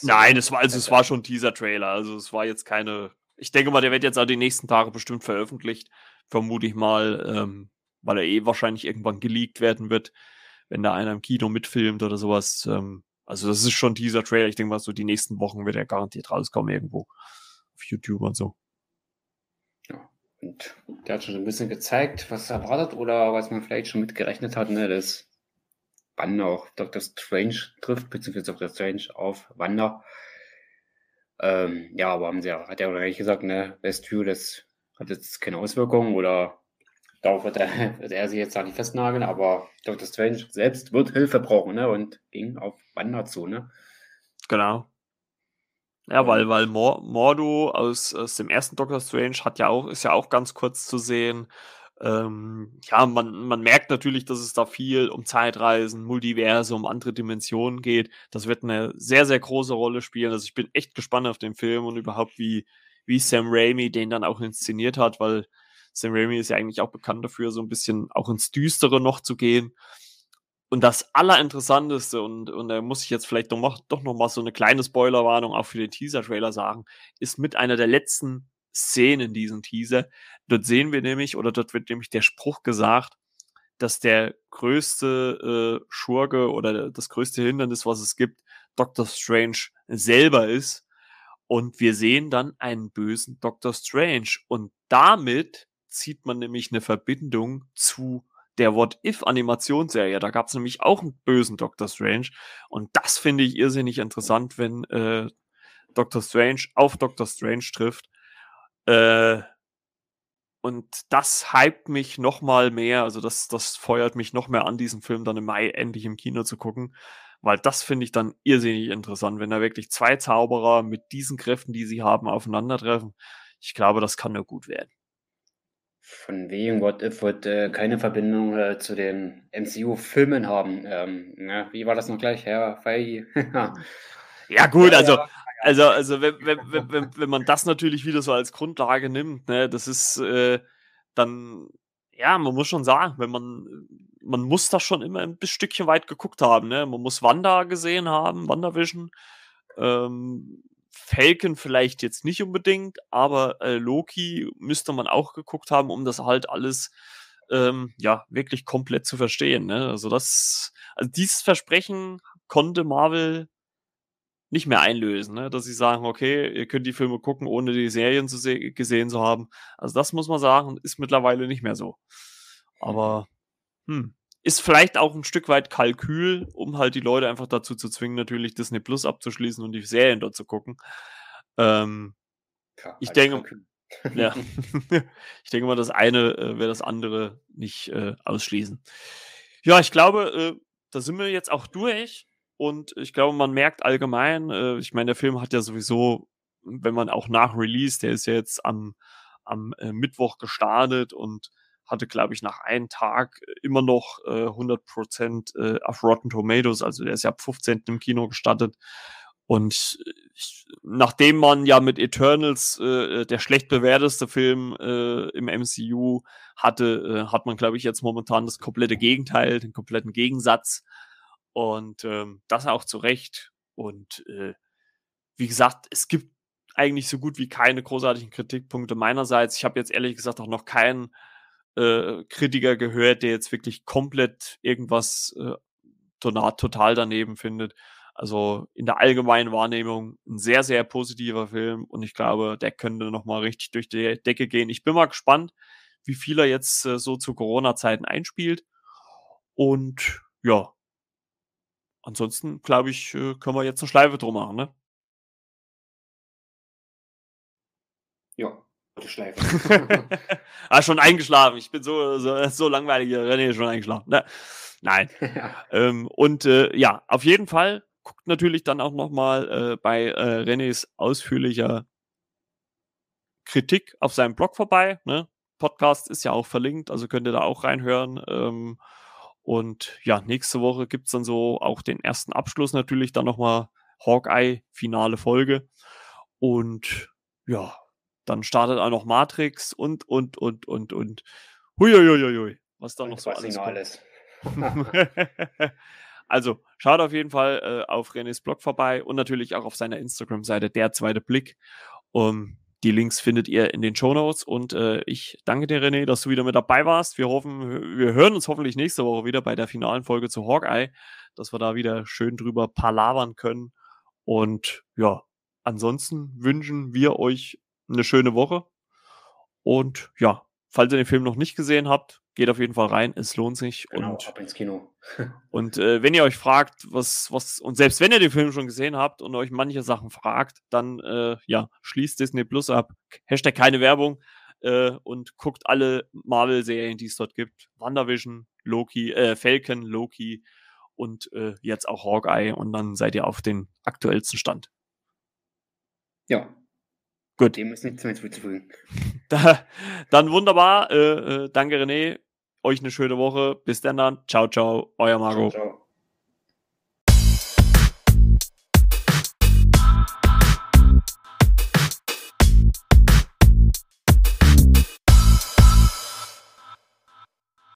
Nein, es war, also es war schon Teaser-Trailer. Also es war jetzt keine. Ich denke mal, der wird jetzt auch die nächsten Tage bestimmt veröffentlicht vermute ich mal, ähm, weil er eh wahrscheinlich irgendwann geleakt werden wird, wenn da einer im Kino mitfilmt oder sowas. Ähm, also das ist schon dieser Trailer. Ich denke mal, so die nächsten Wochen wird er garantiert rauskommen irgendwo auf YouTube und so. Ja, und der hat schon ein bisschen gezeigt, was er erwartet oder was man vielleicht schon mitgerechnet hat, ne, dass Wanda auch Dr. Strange trifft, beziehungsweise Dr. Strange auf Wanda. Ähm, ja, aber haben sie ja, hat er ja eigentlich gesagt, ne, Westview, das hat jetzt keine Auswirkungen oder darauf wird er, <laughs> wird er sich jetzt da nicht festnageln, aber Dr. Strange selbst wird Hilfe brauchen ne? und ging auf Wanda zu. Ne? Genau. Ja, weil, weil Mordo aus, aus dem ersten Doctor Strange hat ja auch, ist ja auch ganz kurz zu sehen. Ähm, ja, man, man merkt natürlich, dass es da viel um Zeitreisen, Multiverse, um andere Dimensionen geht. Das wird eine sehr, sehr große Rolle spielen. Also ich bin echt gespannt auf den Film und überhaupt, wie, wie Sam Raimi den dann auch inszeniert hat, weil Sam Raimi ist ja eigentlich auch bekannt dafür, so ein bisschen auch ins Düstere noch zu gehen. Und das Allerinteressanteste, und, und da muss ich jetzt vielleicht doch, noch, doch noch mal so eine kleine Spoilerwarnung auch für den Teaser-Trailer sagen, ist mit einer der letzten Szenen in diesem Teaser. Dort sehen wir nämlich, oder dort wird nämlich der Spruch gesagt, dass der größte äh, Schurke oder das größte Hindernis, was es gibt, Doctor Strange selber ist. Und wir sehen dann einen bösen Doctor Strange. Und damit zieht man nämlich eine Verbindung zu der What-If-Animationsserie. Da gab es nämlich auch einen bösen Doctor Strange. Und das finde ich irrsinnig interessant, wenn äh, Doctor Strange auf Doctor Strange trifft. Äh, und das hypt mich noch mal mehr, also das, das feuert mich noch mehr an, diesen Film dann im Mai endlich im Kino zu gucken. Weil das finde ich dann irrsinnig interessant, wenn da wirklich zwei Zauberer mit diesen Kräften, die sie haben, aufeinandertreffen. Ich glaube, das kann nur gut werden. Von wegen What If wird äh, keine Verbindung äh, zu den MCU-Filmen haben. Ähm, na, wie war das noch gleich, Herr Feige? <laughs> ja, gut, also, also, also wenn, wenn, wenn, wenn man das natürlich wieder so als Grundlage nimmt, ne, das ist äh, dann, ja, man muss schon sagen, wenn man, man muss das schon immer ein Stückchen weit geguckt haben, ne? Man muss Wanda gesehen haben, WandaVision. Ähm, Falcon vielleicht jetzt nicht unbedingt, aber äh, Loki müsste man auch geguckt haben, um das halt alles ähm, ja wirklich komplett zu verstehen. Ne? Also das, also dieses Versprechen konnte Marvel nicht mehr einlösen, ne? dass sie sagen, okay, ihr könnt die Filme gucken, ohne die Serien zu gesehen zu haben. Also das muss man sagen, ist mittlerweile nicht mehr so. Aber hm, ist vielleicht auch ein Stück weit Kalkül, um halt die Leute einfach dazu zu zwingen, natürlich Disney Plus abzuschließen und die Serien dort zu gucken. Ähm, ich denke, <laughs> ja, <laughs> ich denke mal, das eine äh, wird das andere nicht äh, ausschließen. Ja, ich glaube, äh, da sind wir jetzt auch durch. Und ich glaube, man merkt allgemein, äh, ich meine, der Film hat ja sowieso, wenn man auch nach Release, der ist ja jetzt am, am äh, Mittwoch gestartet und hatte, glaube ich, nach einem Tag immer noch äh, 100% äh, auf Rotten Tomatoes. Also der ist ja ab 15. im Kino gestartet. Und ich, nachdem man ja mit Eternals äh, der schlecht bewerteste Film äh, im MCU hatte, äh, hat man, glaube ich, jetzt momentan das komplette Gegenteil, den kompletten Gegensatz. Und ähm, das auch zu Recht. Und äh, wie gesagt, es gibt eigentlich so gut wie keine großartigen Kritikpunkte meinerseits. Ich habe jetzt ehrlich gesagt auch noch keinen äh, Kritiker gehört, der jetzt wirklich komplett irgendwas äh, total daneben findet. Also in der allgemeinen Wahrnehmung ein sehr, sehr positiver Film und ich glaube, der könnte nochmal richtig durch die Decke gehen. Ich bin mal gespannt, wie viel er jetzt äh, so zu Corona-Zeiten einspielt. Und ja, ansonsten glaube ich, äh, können wir jetzt eine Schleife drum machen, ne? Schleife. <laughs> ah, schon eingeschlafen. Ich bin so, so, so langweilig. René schon eingeschlafen. Ne? Nein. <laughs> Ja. Ähm, und äh, ja, auf jeden Fall guckt natürlich dann auch nochmal äh, bei äh, Renés ausführlicher Kritik auf seinem Blog vorbei. Ne? Podcast ist ja auch verlinkt, also könnt ihr da auch reinhören. Ähm, und ja, nächste Woche gibt es dann so auch den ersten Abschluss natürlich, dann nochmal Hawkeye, finale Folge. Und ja, dann startet auch noch Matrix und, und, und, und, und. Huiuiuiui, was da noch so alles kommt. Alles. <laughs> also, schaut auf jeden Fall äh, auf Renés Blog vorbei und natürlich auch auf seiner Instagram-Seite Der zweite Blick. Um, die Links findet ihr in den Show Notes und äh, ich danke dir, René, dass du wieder mit dabei warst. Wir hoffen, wir hören uns hoffentlich nächste Woche wieder bei der finalen Folge zu Hawkeye, dass wir da wieder schön drüber palavern können. Und ja, ansonsten wünschen wir euch eine schöne Woche. Und ja, falls ihr den Film noch nicht gesehen habt, geht auf jeden Fall rein. Es lohnt sich. Genau, und, ab ins Kino. <laughs> und äh, wenn ihr euch fragt, was, was, und selbst wenn ihr den Film schon gesehen habt und euch manche Sachen fragt, dann äh, ja, schließt Disney Plus ab. Hashtag keine Werbung. Äh, und guckt alle Marvel-Serien, die es dort gibt. WandaVision, Loki, äh, Falcon, Loki und äh, jetzt auch Hawkeye. Und dann seid ihr auf den aktuellsten Stand. Ja, Gut. Dem ist nichts mehr zuzufügen. <laughs> Da, dann wunderbar. Äh, äh, danke, René. Euch eine schöne Woche. Bis dann dann. Ciao, ciao. Euer Marco. Ciao, ciao.